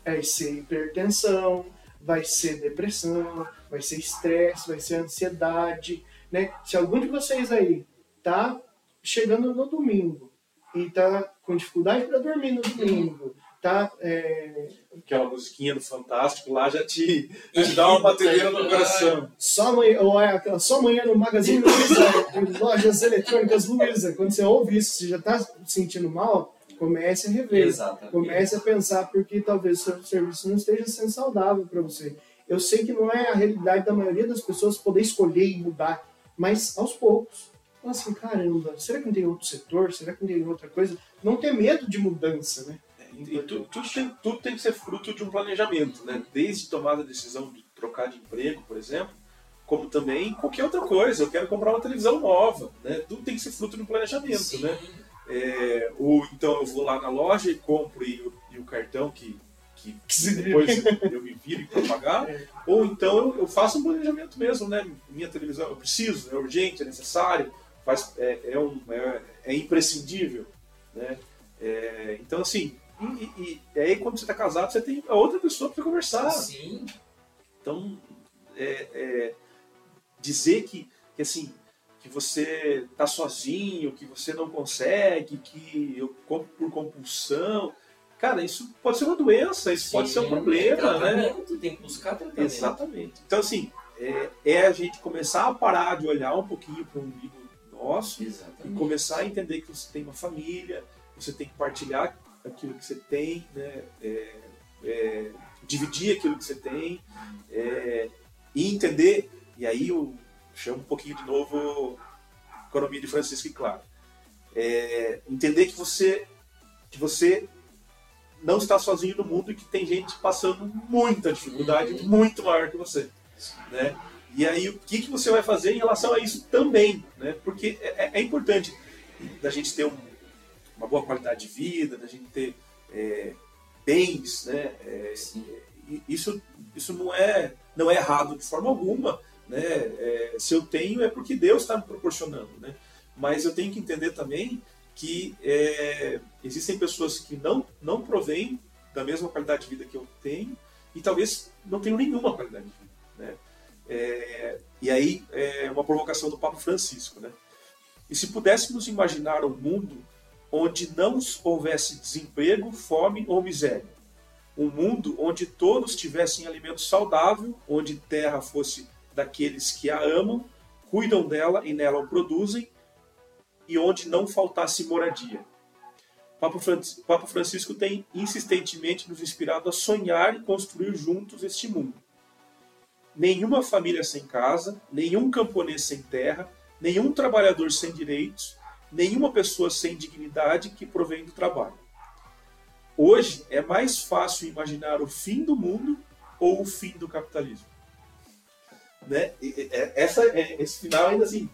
Vai ser hipertensão, vai ser depressão, vai ser estresse, vai ser ansiedade, né? Se algum de vocês aí tá chegando no domingo e tá com dificuldade para dormir no domingo, tá é, Aquela musiquinha do Fantástico lá já te, te dá uma batedeira no coração. só amanhã, ou é aquela só amanhã no Magazine Luiza, lojas eletrônicas Luiza. Quando você ouve isso, você já está se sentindo mal, comece a rever. Exatamente. Comece a pensar porque talvez o seu serviço não esteja sendo saudável para você. Eu sei que não é a realidade da maioria das pessoas poder escolher e mudar, mas aos poucos. Fala assim, caramba, será que não tem outro setor? Será que não tem outra coisa? Não ter medo de mudança, né? E tu- tudo, tem, tudo tem que ser fruto de um planejamento, né? Desde tomar a decisão de trocar de emprego, por exemplo, como também qualquer outra coisa. Eu quero comprar uma televisão nova, né? Tudo tem que ser fruto de um planejamento, Sim. né? É, ou então eu vou lá na loja e compro e, o- e o cartão que, que se depois eu me viro para pagar, É. ou então eu, eu faço um planejamento mesmo, né? Minha televisão eu preciso, é urgente, é necessário, faz, é, é, um, é, é imprescindível, né? É, então assim, e, e- e aí quando você está casado você tem a outra pessoa para conversar, Sim. então é, é, dizer que, que assim que você está sozinho, que você não consegue, que eu compro por compulsão, cara, isso pode ser uma doença, isso pode Sim, ser um problema, né? tratamento, Tem que buscar tratamento. Exatamente. Então, assim, é, é a gente começar a parar de olhar um pouquinho para o umbigo nosso e Exatamente. começar a entender que você tem uma família, você tem que partilhar aquilo que você tem, né? É, é, dividir aquilo que você tem é, e entender, e aí eu chamo um pouquinho de novo economia de Francisco e Claro. É, entender que você, que você não está sozinho no mundo e que tem gente passando muita dificuldade, muito maior que você. Né? E aí, o que, que você vai fazer em relação a isso também? Né? Porque é, é- é importante da gente ter um- uma boa qualidade de vida, da gente ter é, bens, né? É, isso, isso não, é, não é errado de forma alguma. Né? É, se eu tenho é porque Deus está me proporcionando. Né? Mas eu tenho que entender também que é, existem pessoas que não, não provêm da mesma qualidade de vida que eu tenho e talvez não tenham nenhuma qualidade de vida. Né? É, e aí é uma provocação do Papa Francisco. Né? E se pudéssemos imaginar um mundo onde não houvesse desemprego, fome ou miséria, um mundo onde todos tivessem alimento saudável, onde terra fosse daqueles que a amam, cuidam dela e nela o produzem, e onde não faltasse moradia. Papa Fran- Papa Francisco tem insistentemente nos inspirado a sonhar e construir juntos este mundo. Nenhuma família sem casa, nenhum camponês sem terra, nenhum trabalhador sem direitos, nenhuma pessoa sem dignidade que provém do trabalho. Hoje é mais fácil imaginar o fim do mundo ou o fim do capitalismo. Né? É- Essa, é- esse final ainda assim.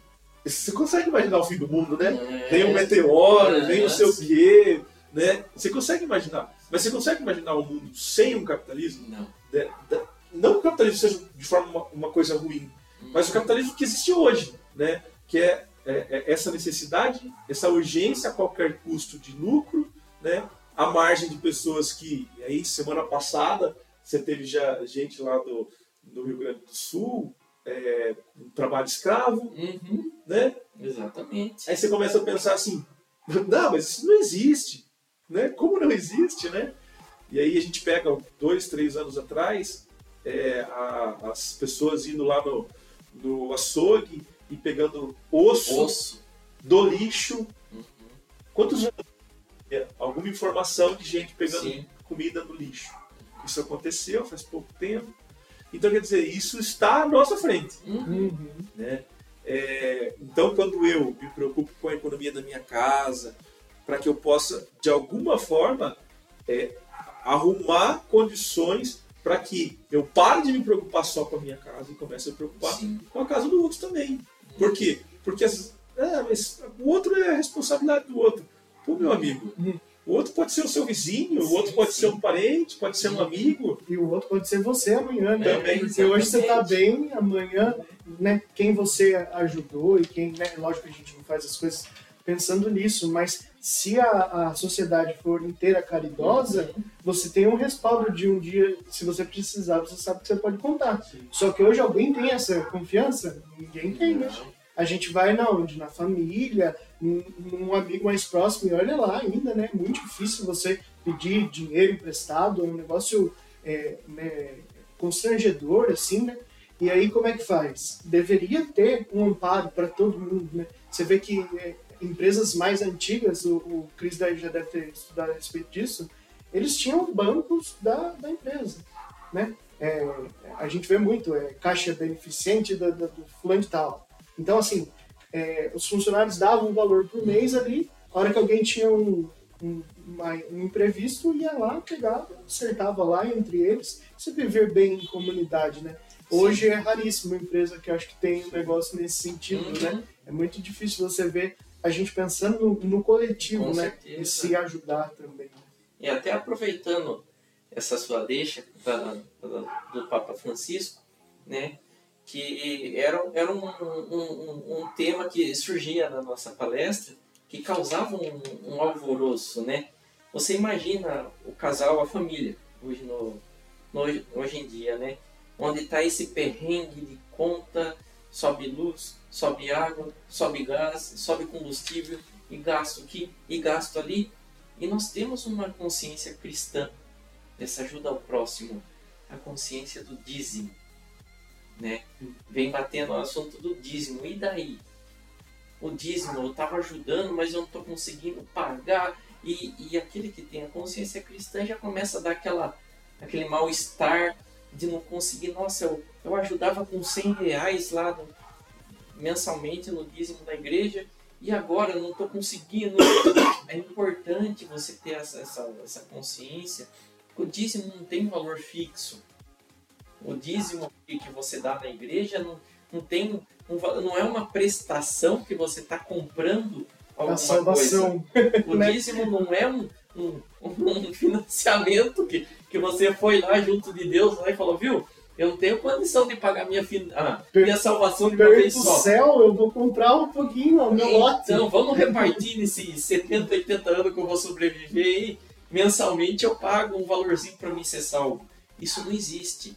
Você consegue imaginar o fim do mundo, né? É. Vem um meteoro, É, vem o sim. quê, né? Você consegue imaginar. Mas você consegue imaginar um mundo sem um capitalismo? Não. De- de- não que o capitalismo seja de forma uma, uma coisa ruim, mas o capitalismo que existe hoje, né? Que é, é- é essa necessidade, essa urgência a qualquer custo de lucro, né? A margem de pessoas que, aí semana passada você teve já gente lá do, do Rio Grande do Sul, é, com trabalho escravo, Uhum, né? exatamente. Aí você começa a pensar assim, não, mas isso não existe, né? Como não existe, né? E aí a gente pega dois, três anos atrás, é, a- as pessoas indo lá no, no açougue e pegando osso, Osso. do lixo. Uhum. Quantos anos? é, Alguma informação de gente pegando Sim. comida no lixo. Isso aconteceu faz pouco tempo. Então, quer dizer, isso está à nossa frente. Uhum. né? É, então, quando eu me preocupo com a economia da minha casa, para que eu possa, de alguma forma, é, arrumar condições para que eu pare de me preocupar só com a minha casa e comece a me preocupar Sim. com a casa do outro também. Por quê? Porque as- ah, mas o outro é a responsabilidade do outro. Pô, meu amigo, Uhum. o outro pode ser o seu vizinho, o Sim, outro pode sim. ser um parente, pode ser um amigo. E o outro pode ser você amanhã, né? Também, Porque hoje você tá exatamente. bem, amanhã, né? Quem você ajudou e quem, né? Lógico que a gente não faz as coisas pensando nisso, mas se a, a sociedade for inteira caridosa, você tem um respaldo de um dia, se você precisar, você sabe que você pode contar. Só que hoje alguém tem essa confiança? Ninguém tem, né? A gente vai na onde? Na família, um, um amigo mais próximo, e olha lá ainda, né? Muito difícil você pedir dinheiro emprestado, é um negócio é, né, constrangedor, assim, né? E aí como é que faz? Deveria ter um amparo para todo mundo, né? Você vê que é, empresas mais antigas, o, o daí já deve ter estudado a respeito disso, eles tinham bancos da, da empresa, né? É, a gente vê muito, é, caixa beneficente do, do, do fulano de tal. Então, assim, é, os funcionários davam um valor por mês ali, a hora que alguém tinha um, um, um imprevisto, ia lá, pegava, acertava lá entre eles, você viver bem em comunidade, né? Hoje Sim. é raríssimo uma empresa que acho que tem um negócio nesse sentido, né? uhum. né? É muito difícil você ver a gente pensando no, no coletivo, Com né? Certeza. E se ajudar também. E até aproveitando essa sua deixa da, da, do Papa Francisco, né? Que era, era um, um, um, tema que surgia na nossa palestra que causava um, um alvoroço, né? Você imagina o casal, a família, hoje, no, no hoje em dia, né? Onde está esse perrengue de conta, sobe luz, sobe água, sobe gás, sobe combustível, e gasto aqui, e gasto ali. E nós temos uma consciência cristã dessa ajuda ao próximo, a consciência do dízimo. Né? Vem batendo o assunto do dízimo. E daí? O dízimo eu estava ajudando, mas eu não estou conseguindo pagar. E, e aquele que tem a consciência cristã já começa a dar aquela, aquele mal-estar de não conseguir. Nossa, eu, eu ajudava com 100 reais lá no, mensalmente no dízimo da igreja e agora eu não estou conseguindo. É importante você ter essa, essa, essa consciência o dízimo não tem valor fixo. O dízimo que você dá na igreja não, não tem um, não é uma prestação que você está comprando alguma salvação. coisa. O dízimo não é um, um, um, financiamento que, que você foi lá junto de Deus lá e falou, viu? Eu não tenho condição de pagar minha, fin... ah, minha salvação de uma vez só. céu, eu vou comprar um pouquinho o meu lote. Então, vamos repartir nesses 70, 80 anos que eu vou sobreviver aí mensalmente eu pago um valorzinho para mim ser salvo. Isso não existe.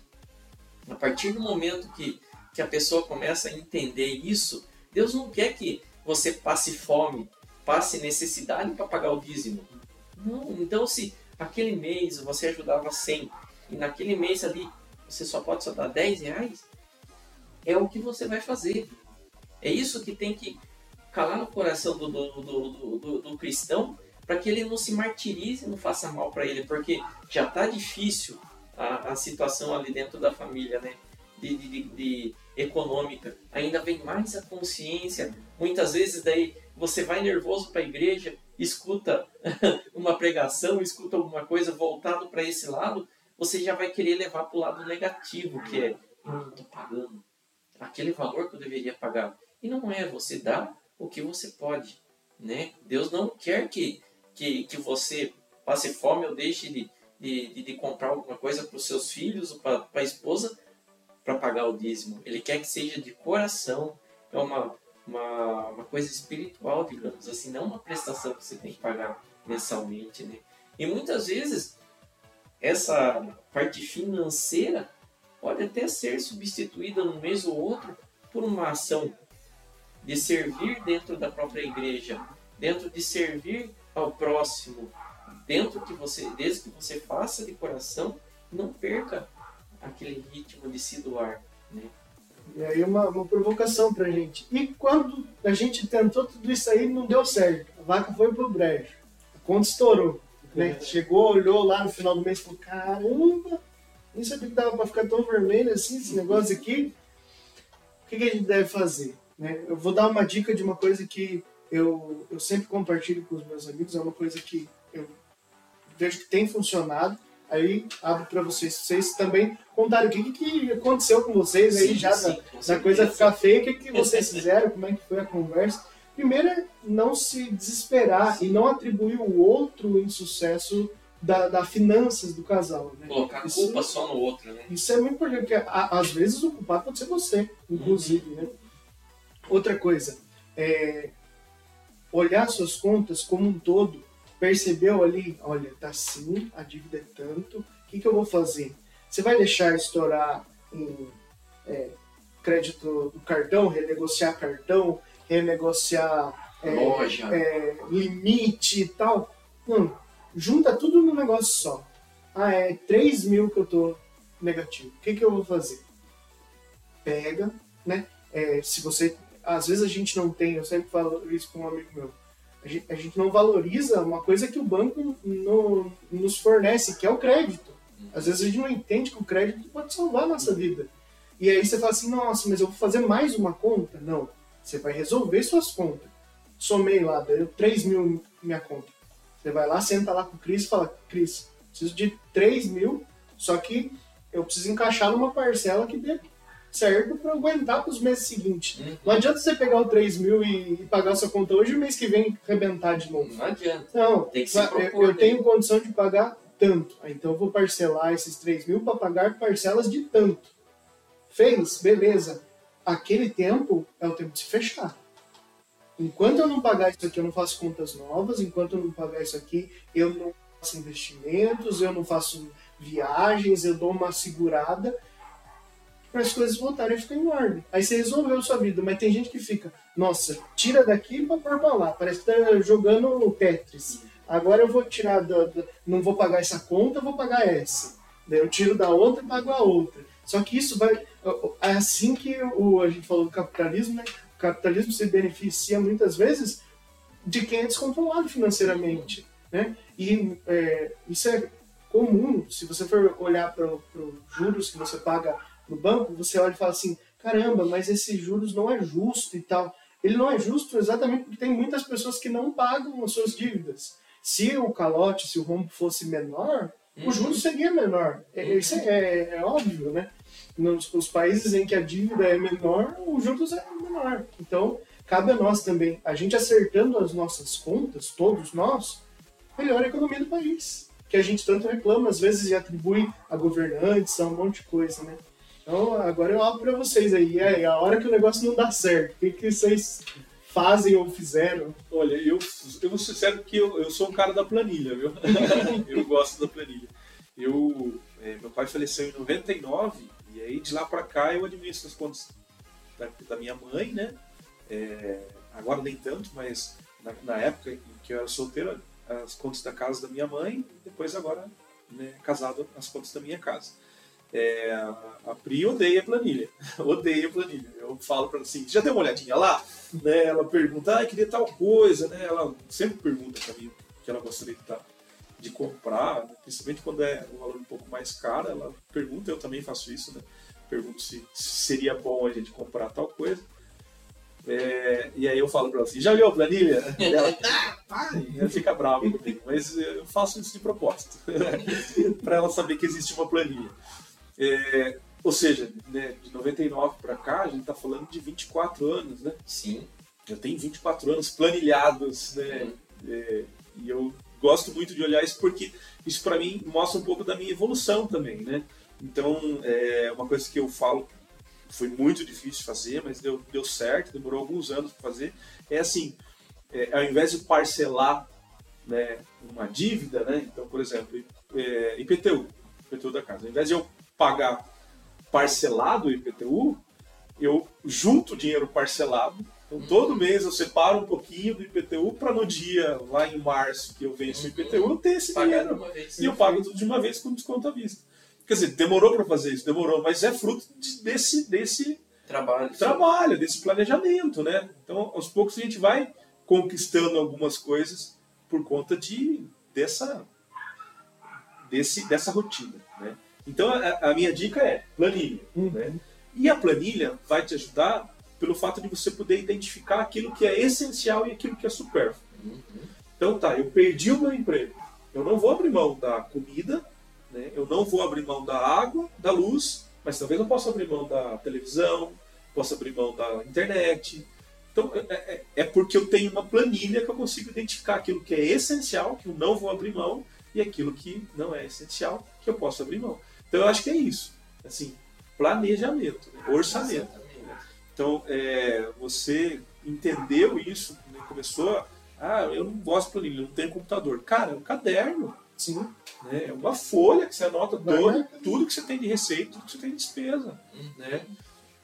A partir do momento que, que a pessoa começa a entender isso, Deus não quer que você passe fome, passe necessidade para pagar o dízimo. Não, então se aquele mês você ajudava 100 e naquele mês ali você só pode só dar 10 reais, é o que você vai fazer. É isso que tem que calar no coração do, do, do, do, do cristão para que ele não se martirize, não faça mal para ele, porque já está difícil a, a, situação ali dentro da família, né? De, de, de, econômica. Ainda vem mais a consciência. Muitas vezes daí você vai nervoso para a igreja, escuta uma pregação, escuta alguma coisa voltado para esse lado, você já vai querer levar para o lado negativo, que é, não estou pagando aquele valor que eu deveria pagar. E não é, você dá o que você pode, né? Deus não quer que que, que você passe fome ou deixe de, de, de comprar alguma coisa para os seus filhos ou para a esposa para pagar o dízimo. Ele quer que seja de coração. É uma, uma, uma coisa espiritual, digamos assim, não uma prestação que você tem que pagar mensalmente. Né? E muitas vezes essa parte financeira pode até ser substituída num mês ou outro por uma ação de servir dentro da própria igreja, dentro de servir ao próximo, dentro que você, desde que você faça de coração, não perca aquele ritmo de se doar, né? E aí uma, uma provocação pra gente. E quando a gente tentou tudo isso aí, não deu certo. A vaca foi pro brejo. A conta estourou. Né? É. Chegou, olhou lá no final do mês e falou, caramba, nem sabia que dava pra ficar tão vermelho assim, esse negócio aqui. O que, que a gente deve fazer? Né? Eu vou dar uma dica de uma coisa que eu, eu sempre compartilho com os meus amigos, é uma coisa que eu vejo que tem funcionado. Aí abro para vocês, vocês também contarem o que, que aconteceu com vocês aí sim, já sim, da, da coisa ficar feia, o que, que vocês fizeram, como é que foi a conversa. Primeiro é não se desesperar sim. e não atribuir o outro insucesso da, da finanças do casal. Né? Colocar isso, culpa só no outro, né? Isso é muito importante, porque a, às vezes o culpado pode ser você, inclusive. Uhum. Né? Outra coisa, é, olhar suas contas como um todo, percebeu ali, olha, tá assim, a dívida é tanto, o que, que eu vou fazer? Você vai deixar estourar em é, crédito do cartão, renegociar cartão, renegociar é, Loja. é, limite e tal. Não, junta tudo num negócio só. Ah, é 3 mil que eu tô negativo. O que, que eu vou fazer? Pega, né? É, se você. Às vezes a gente não tem, eu sempre falo isso com um amigo meu. A gente, não valoriza uma coisa que o banco no- nos fornece, que é o crédito. Às vezes a gente não entende que o crédito pode salvar a nossa vida. E aí você fala assim, nossa, mas eu vou fazer mais uma conta? Não. Você vai resolver suas contas. Somei lá, deu 3 mil minha conta. Você vai lá, senta lá com o Cris e fala, Cris, preciso de 3 mil, só que eu preciso encaixar numa parcela que dê certo para aguentar para os meses seguintes. Uhum. Não adianta você pegar o 3 mil e, pagar sua conta hoje e o mês que vem arrebentar de novo. Não adianta. Não, Tem que se propor, eu, eu né? tenho condição de pagar tanto. Ah, Então eu vou parcelar esses 3 mil para pagar parcelas de tanto. Fez? Beleza. Aquele tempo é o tempo de se fechar. Enquanto eu não pagar isso aqui, eu não faço contas novas. Enquanto eu não pagar isso aqui, eu não faço investimentos, eu não faço viagens, eu dou uma segurada para as coisas voltarem a ficar em ordem. Aí você resolveu sua vida, mas tem gente que fica, nossa, tira daqui para pôr para lá, parece que tá jogando Tetris. Agora eu vou tirar, da, da- não vou pagar essa conta, vou pagar essa. Eu tiro da outra e pago a outra. Só que isso vai. É assim que o, a gente falou do capitalismo, né? O capitalismo se beneficia muitas vezes de quem é descontrolado financeiramente. Né? E é, isso é comum. Se você for olhar para os juros que você paga no banco, você olha e fala assim: caramba, mas esses juros não é justo e tal. Ele não é justo exatamente porque tem muitas pessoas que não pagam as suas dívidas. Se o calote, se o rombo fosse menor, o juro seria menor. É, Isso é, é óbvio, né? Nos os países em que a dívida é menor, o juros é menor. Então, cabe a nós também, a gente acertando as nossas contas, todos nós, melhora a economia do país. Que a gente tanto reclama, às vezes, e atribui a governantes, a um monte de coisa, né? Então, agora eu abro para vocês aí. Aí, a hora que o negócio não dá certo, o que, que vocês fazem ou fizeram? Olha, eu, eu vou ser sincero que eu, eu sou um cara da planilha, viu? eu gosto da planilha. Eu, é, meu pai faleceu em 99 e aí de lá pra cá eu administro as contas da, da minha mãe, né? É, agora nem tanto, mas na, na época em que eu era solteiro, as contas da casa da minha mãe e depois agora né, casado as contas da minha casa. É, a Pri odeia planilha, odeia planilha. Eu falo para ela assim, já deu uma olhadinha lá? Né, ela pergunta, ah, queria tal coisa, né? Ela sempre pergunta para mim o que ela gostaria de, tá- de comprar, né? principalmente quando é um valor um pouco mais caro, ela pergunta, eu também faço isso, né? Pergunto se, se seria bom a gente comprar tal coisa. É, e aí eu falo pra ela assim, já viu a planilha? E ela, ah, pai, ela fica brava comigo, mas eu faço isso de propósito, para ela saber que existe uma planilha. É, ou seja, né, de 99 para cá, a gente está falando de 24 anos, né? Sim. Eu tenho 24 anos planilhados, né? É, e eu gosto muito de olhar isso porque isso para mim mostra um pouco da minha evolução também, né? Então, é uma coisa que eu falo foi muito difícil fazer, mas deu, deu certo, demorou alguns anos para fazer. É assim, é, ao invés de parcelar né, uma dívida, né? Então, por exemplo, é, IPTU, IPTU da casa. Ao invés de eu pagar parcelado o IPTU, eu junto o dinheiro parcelado. Então, todo mês eu separo um pouquinho do IPTU para no dia, lá em março, que eu venço o IPTU, eu ter esse dinheiro. vez. E eu pago tudo de uma vez com desconto à vista. Quer dizer, demorou para fazer isso, demorou, mas é fruto de- desse, desse Trabalho. trabalho, desse planejamento, né? Então, aos poucos a gente vai conquistando algumas coisas por conta de dessa desse, dessa rotina, né? Então, a, a minha dica é planilha, né? E a planilha vai te ajudar pelo fato de você poder identificar aquilo que é essencial e aquilo que é supérfluo. Então, tá, eu perdi o meu emprego. Eu não vou abrir mão da comida, né? eu não vou abrir mão da água, da luz, mas talvez eu possa abrir mão da televisão, possa abrir mão da internet. Então, é, é- é porque eu tenho uma planilha que eu consigo identificar aquilo que é essencial, que eu não vou abrir mão, e aquilo que não é essencial, que eu posso abrir mão. Então, eu acho que é isso. Assim, planejamento, né? orçamento. Exatamente. Então, é, você entendeu isso, né? começou a, ah, eu não gosto de planilha, não tenho computador. Cara, é um caderno, Sim. né? é uma folha que você anota todo, tudo que você tem de receita, tudo que você tem de despesa. Né?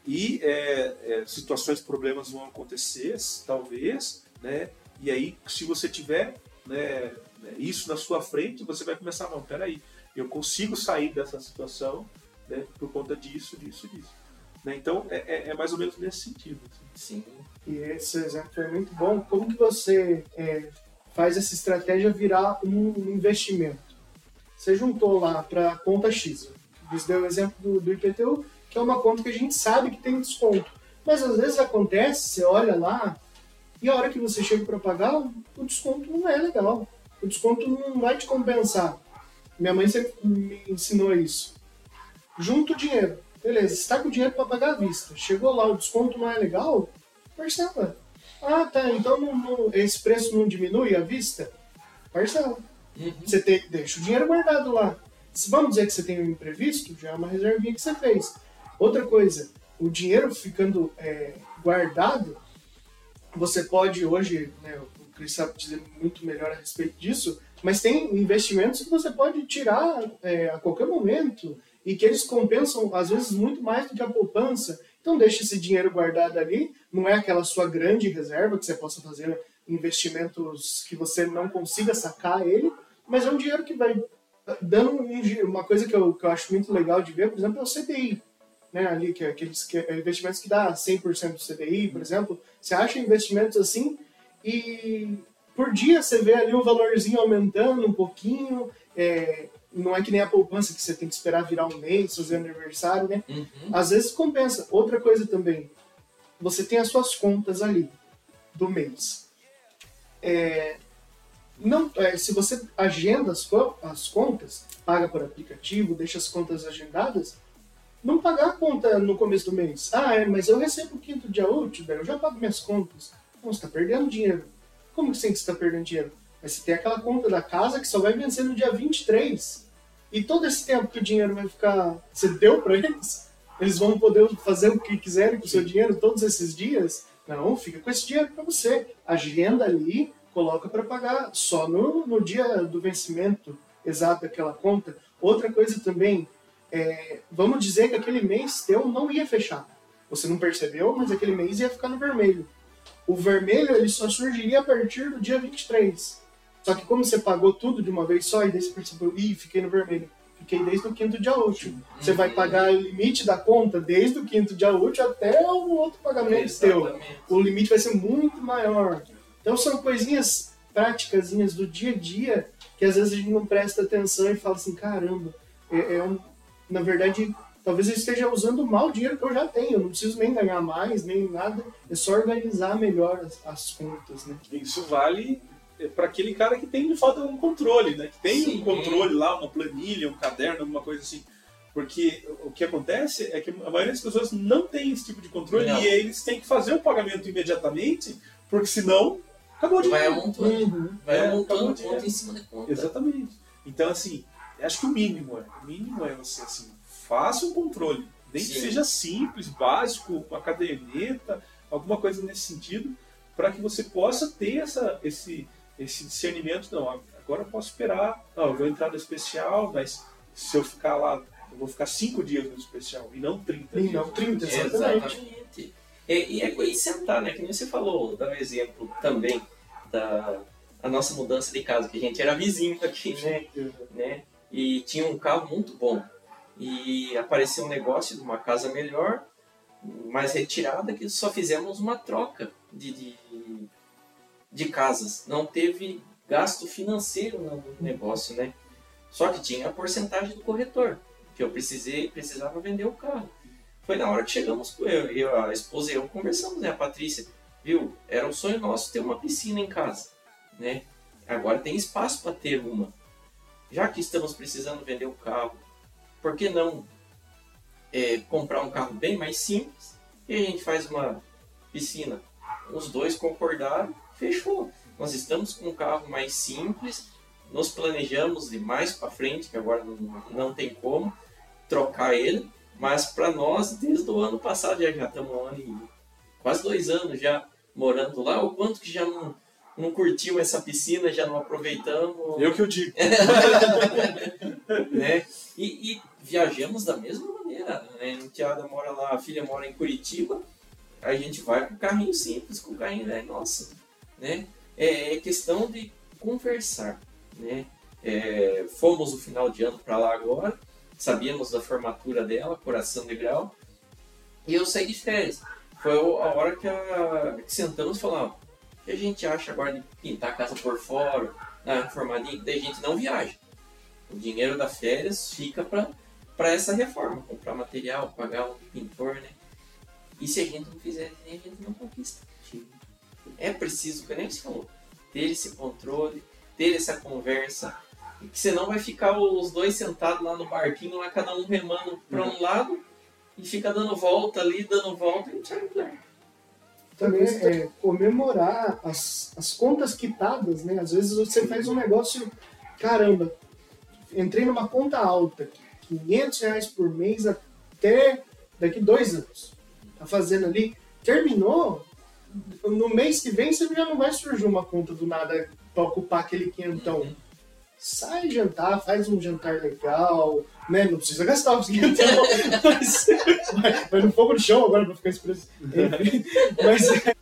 E é, é, situações, problemas vão acontecer, talvez, né? E aí, se você tiver né, isso na sua frente, você vai começar, não, peraí, eu consigo sair dessa situação né, por conta disso, disso, disso. Né? Então, é, é, é, mais ou menos nesse sentido. Assim. Sim. E esse exemplo foi muito bom. Como que você é, faz essa estratégia virar um investimento? Você juntou lá para a conta X. Você deu o exemplo do, do IPTU, que é uma conta que a gente sabe que tem desconto. Mas às vezes acontece, você olha lá, e a hora que você chega para pagar, o desconto não é legal. O desconto não vai te compensar. Minha mãe sempre me ensinou isso. Junta o dinheiro. Beleza, você está com o dinheiro para pagar à vista. Chegou lá, o desconto não é legal, parcela. Ah, tá, então não, não, esse preço não diminui à vista? Parcela. Uhum. Você tem, deixa o dinheiro guardado lá. Se vamos dizer que você tem um imprevisto, já é uma reservinha que você fez. Outra coisa, o dinheiro ficando é, guardado, você pode hoje, né, o Cris sabe dizer muito melhor a respeito disso, mas tem investimentos que você pode tirar é, a qualquer momento e que eles compensam, às vezes, muito mais do que a poupança. Então, deixe esse dinheiro guardado ali, não é aquela sua grande reserva que você possa fazer investimentos que você não consiga sacar ele, mas é um dinheiro que vai dando uma coisa que eu, que eu acho muito legal de ver, por exemplo, é o CDI né, ali, que é aqueles que é investimentos que dá 100% do CDI, por exemplo, você acha investimentos assim e por dia você vê ali o valorzinho aumentando um pouquinho, é, não é que nem a poupança que você tem que esperar virar um mês, fazer aniversário, né? Uhum. Às vezes compensa. Outra coisa também, você tem as suas contas ali do mês. É, não, é, se você agenda as, as contas, paga por aplicativo, deixa as contas agendadas, não pagar a conta no começo do mês. Ah, é, mas eu recebo o quinto dia útil, daí eu já pago minhas contas. Não, você está perdendo dinheiro. Como que você está perdendo dinheiro? Mas você tem aquela conta da casa que só vai vencer no dia 23. E todo esse tempo que o dinheiro vai ficar. Você deu para eles? Eles vão poder fazer o que quiserem com o seu dinheiro todos esses dias? Não, fica com esse dinheiro para você. Agenda ali, coloca para pagar só no, no dia do vencimento exato daquela conta. Outra coisa também, é, vamos dizer que aquele mês teu não ia fechar. Você não percebeu, mas aquele mês ia ficar no vermelho. O vermelho ele só surgiria a partir do dia 23. Só que como você pagou tudo de uma vez só, e daí você percebeu, ih, fiquei no vermelho. Fiquei desde o quinto dia útil. Você vai pagar o limite da conta desde o quinto dia útil até o outro pagamento teu. O limite vai ser muito maior. Então são coisinhas práticas do dia a dia que às vezes a gente não presta atenção e fala assim, caramba, é, é um, na verdade, talvez eu esteja usando mal o dinheiro que eu já tenho. Eu não preciso nem ganhar mais, nem nada. É só organizar melhor as, as contas, né? Isso vale é, para aquele cara que tem de fato um controle, né? Que tem Sim. um controle lá, uma planilha, um caderno, alguma coisa assim. Porque o que acontece é que a maioria das pessoas não tem esse tipo de controle não. e eles têm que fazer o pagamento imediatamente, porque senão acabou de Vai amontando. Uhum. Vai é, amontando conta em cima da conta. Exatamente. Então, assim, acho que o mínimo é, o mínimo é você assim, faça um controle, nem Sim. que seja simples, básico, com a caderneta, alguma coisa nesse sentido, para que você possa ter essa, esse, esse discernimento. Não, agora eu posso esperar, não, eu vou entrar no especial, mas se eu ficar lá, eu vou ficar cinco dias no especial e não 30 e Não 30, exatamente. exatamente. E, e é e sentar, né? Que nem você falou, dar um exemplo também da a nossa mudança de casa, que a gente era vizinho aqui, né? né? e tinha um carro muito bom. E apareceu um negócio de uma casa melhor, mais retirada, que só fizemos uma troca de, de, de casas. Não teve gasto financeiro no negócio, né? Só que tinha a porcentagem do corretor, que eu precisei, precisava vender o carro. Foi na hora que chegamos eu, eu a esposa e eu conversamos, né? A Patrícia, viu? Era um sonho nosso ter uma piscina em casa, né? Agora tem espaço para ter uma já que estamos precisando vender o carro, por que não é, comprar um carro bem mais simples e a gente faz uma piscina? Os dois concordaram, fechou. Nós estamos com um carro mais simples, nos planejamos de mais para frente, que agora não, não tem como trocar ele, mas para nós, desde o ano passado, já, já estamos um ano e quase dois anos já morando lá, o quanto que já não não curtiu essa piscina, já não aproveitamos. Eu que eu digo. né? E, e, viajamos da mesma maneira. Né? A Tiada mora lá, a filha mora em Curitiba, a gente vai com carrinho simples, com carrinho velho, nossa. né? É, é questão de conversar, né? É, fomos no final de ano para lá agora, sabíamos da formatura dela, coração de grau, e eu saí de férias. Foi a hora que, a, que sentamos e falamos, o que a gente acha agora de pintar a casa por fora, na formadinha, daí a gente não viaja. O dinheiro das férias fica para essa reforma, comprar material, pagar um pintor, né? E se a gente não fizer, a gente não conquista. É preciso, como nem você falou, ter esse controle, ter essa conversa, que senão vai ficar os dois sentados lá no barquinho, lá cada um remando para um lado e fica dando volta ali, dando volta e não sai lugar. Também é comemorar as, as contas quitadas, né? Às vezes você faz um negócio, caramba, entrei numa conta alta, 500 reais por mês até daqui dois anos. Tá fazendo ali, terminou, no mês que vem você já não vai surgir uma conta do nada para ocupar aquele quinhentão. Uhum sai jantar, faz um jantar legal, né? Não precisa gastar os 500 mas, mas no fogo no chão agora pra ficar expresso. mas é,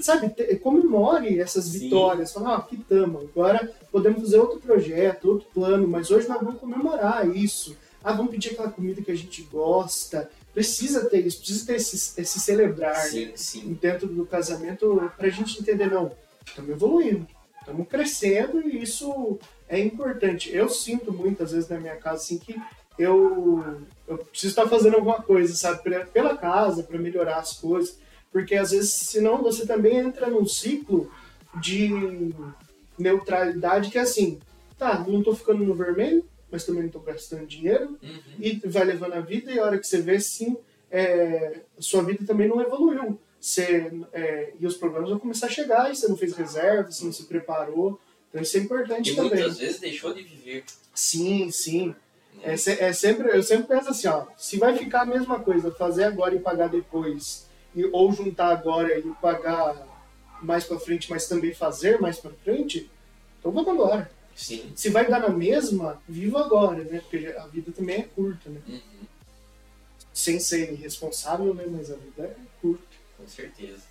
sabe, te, comemore essas Sim. vitórias. Fala, ah, que tamo, agora podemos fazer outro projeto, outro plano, mas hoje nós vamos comemorar isso. Ah, vamos pedir aquela comida que a gente gosta. Precisa ter isso, precisa ter esse, esse celebrar sim, né? sim. dentro do casamento pra gente entender, não, estamos evoluindo estamos crescendo e isso é importante. Eu sinto muitas vezes na minha casa assim que eu, eu preciso estar fazendo alguma coisa, sabe, pela casa, para melhorar as coisas, porque às vezes, senão você também entra num ciclo de neutralidade que é assim, tá, não estou ficando no vermelho, mas também não estou gastando dinheiro, uhum. e vai levando a vida, e a hora que você vê, sim, é, sua vida também não evoluiu você, é, e os problemas vão começar a chegar e você não fez reserva, você não se preparou. Então isso é importante e também. muitas vezes deixou de viver. Sim, sim. É, é, sempre, eu sempre penso assim, ó, se vai ficar a mesma coisa, fazer agora e pagar depois, e, ou juntar agora e pagar mais para frente, mas também fazer mais para frente, então vamos agora. Sim. Se vai dar na mesma, viva agora, né? Porque a vida também é curta, né? Uhum. Sem ser irresponsável, né? Mas a vida é curta. Com certeza.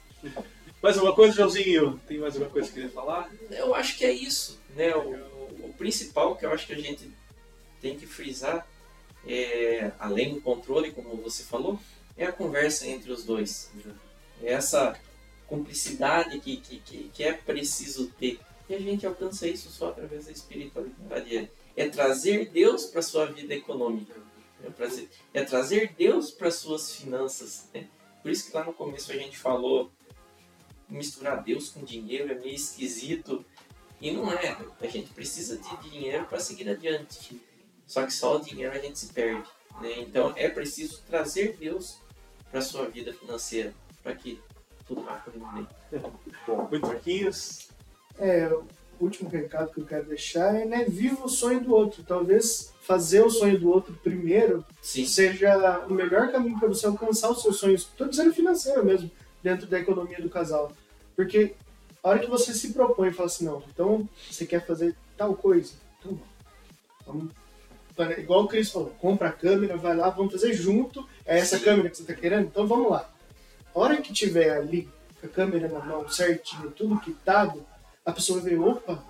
Mais alguma coisa, Joãozinho? Tem mais alguma coisa que queria falar? Eu acho que é isso. Né? O, o principal que eu acho que a gente tem que frisar, é, além do controle, como você falou, é a conversa entre os dois. É essa cumplicidade que, que, que, que, é preciso ter. E a gente alcança isso só através da espiritualidade. É, é trazer Deus para sua vida econômica. É, trazer, é trazer Deus para as suas finanças. Né? Por isso que lá no começo a gente falou misturar Deus com dinheiro é meio esquisito. E não é. A gente precisa de dinheiro para seguir adiante. Só que só o dinheiro a gente se perde. Né? Então é preciso trazer Deus para a sua vida financeira, para que tudo vá bem. Bom, muito Marquinhos. É, o último recado que eu quero deixar é, né, viva o sonho do outro. Talvez fazer o sonho do outro primeiro Sim. seja o melhor caminho para você alcançar os seus sonhos. Estou dizendo financeiro mesmo, dentro da economia do casal. Porque a hora que você se propõe e fala assim, não, então você quer fazer tal coisa, então vamos. Igual o Cris falou, compra a câmera, vai lá, vamos fazer junto. É essa câmera que você está querendo? Então vamos lá. A hora que tiver ali a câmera na mão certinho, tudo quitado, a pessoa ver, opa,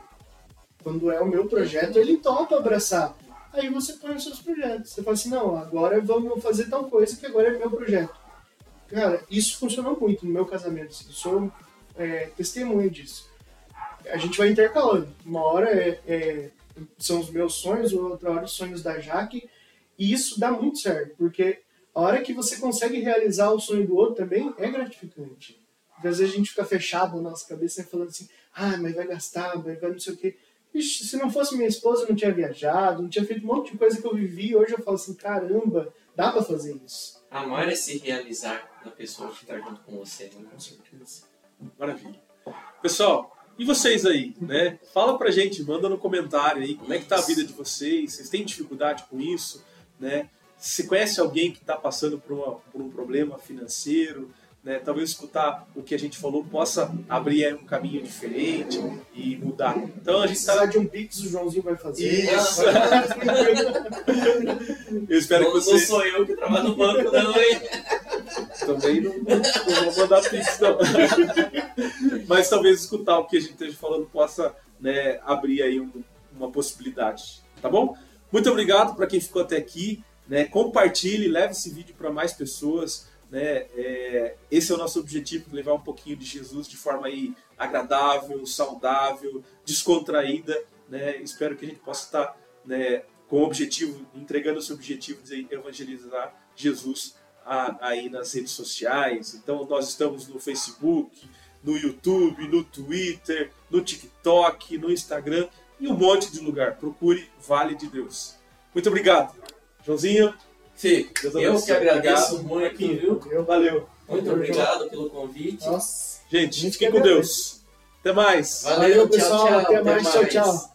quando é o meu projeto, ele topa abraçar. Aí você põe os seus projetos. Você fala assim, não, agora vamos fazer tal coisa que agora é meu projeto. Cara, isso funcionou muito no meu casamento. Assim, sou é, testemunha disso. A gente vai intercalando. Uma hora é, é, são os meus sonhos, outra hora os sonhos da Jaque. E isso dá muito certo, porque a hora que você consegue realizar o sonho do outro também é gratificante. Porque às vezes a gente fica fechado na nossa cabeça, né, falando assim, ah, mas vai gastar, vai, vai não sei o quê. Ixi, se não fosse minha esposa, eu não tinha viajado, não tinha feito um monte de coisa que eu vivi. Hoje eu falo assim, caramba, dá pra fazer isso. Amar é se realizar na pessoa que está junto com você, né? Com certeza. Maravilha. Pessoal, e vocês aí, né? Fala pra gente, manda no comentário aí como é que tá a vida de vocês, vocês têm dificuldade com isso, né? Se conhece alguém que está passando por, uma, por um problema financeiro, né, talvez escutar o que a gente falou possa abrir um caminho diferente e mudar. Então a gente está de um pix, o Joãozinho vai fazer. Isso. eu espero não, que você. Não sou eu que trabalho no banco, não, hein? Também não, não vou mandar pix, não. Mas talvez escutar o que a gente esteja falando possa né, abrir aí um, uma possibilidade. Tá bom? Muito obrigado para quem ficou até aqui. Né? Compartilhe, leve esse vídeo para mais pessoas. Né? É, esse é o nosso objetivo, levar um pouquinho de Jesus de forma aí agradável, saudável, descontraída. Né? Espero que a gente possa estar né, com o objetivo, entregando esse objetivo de evangelizar Jesus aí nas redes sociais. Então nós estamos no Facebook, no YouTube, no Twitter, no TikTok, no Instagram e um monte de lugar. Procure Vale de Deus. Muito obrigado. Joãozinho. Sim, eu que agradeço obrigado. muito, viu? Valeu. Muito obrigado pelo convite. Nossa. Gente, fiquem com Deus. Até mais. Valeu, Valeu pessoal. Tchau, tchau. Até, Até mais. mais. Tchau, tchau.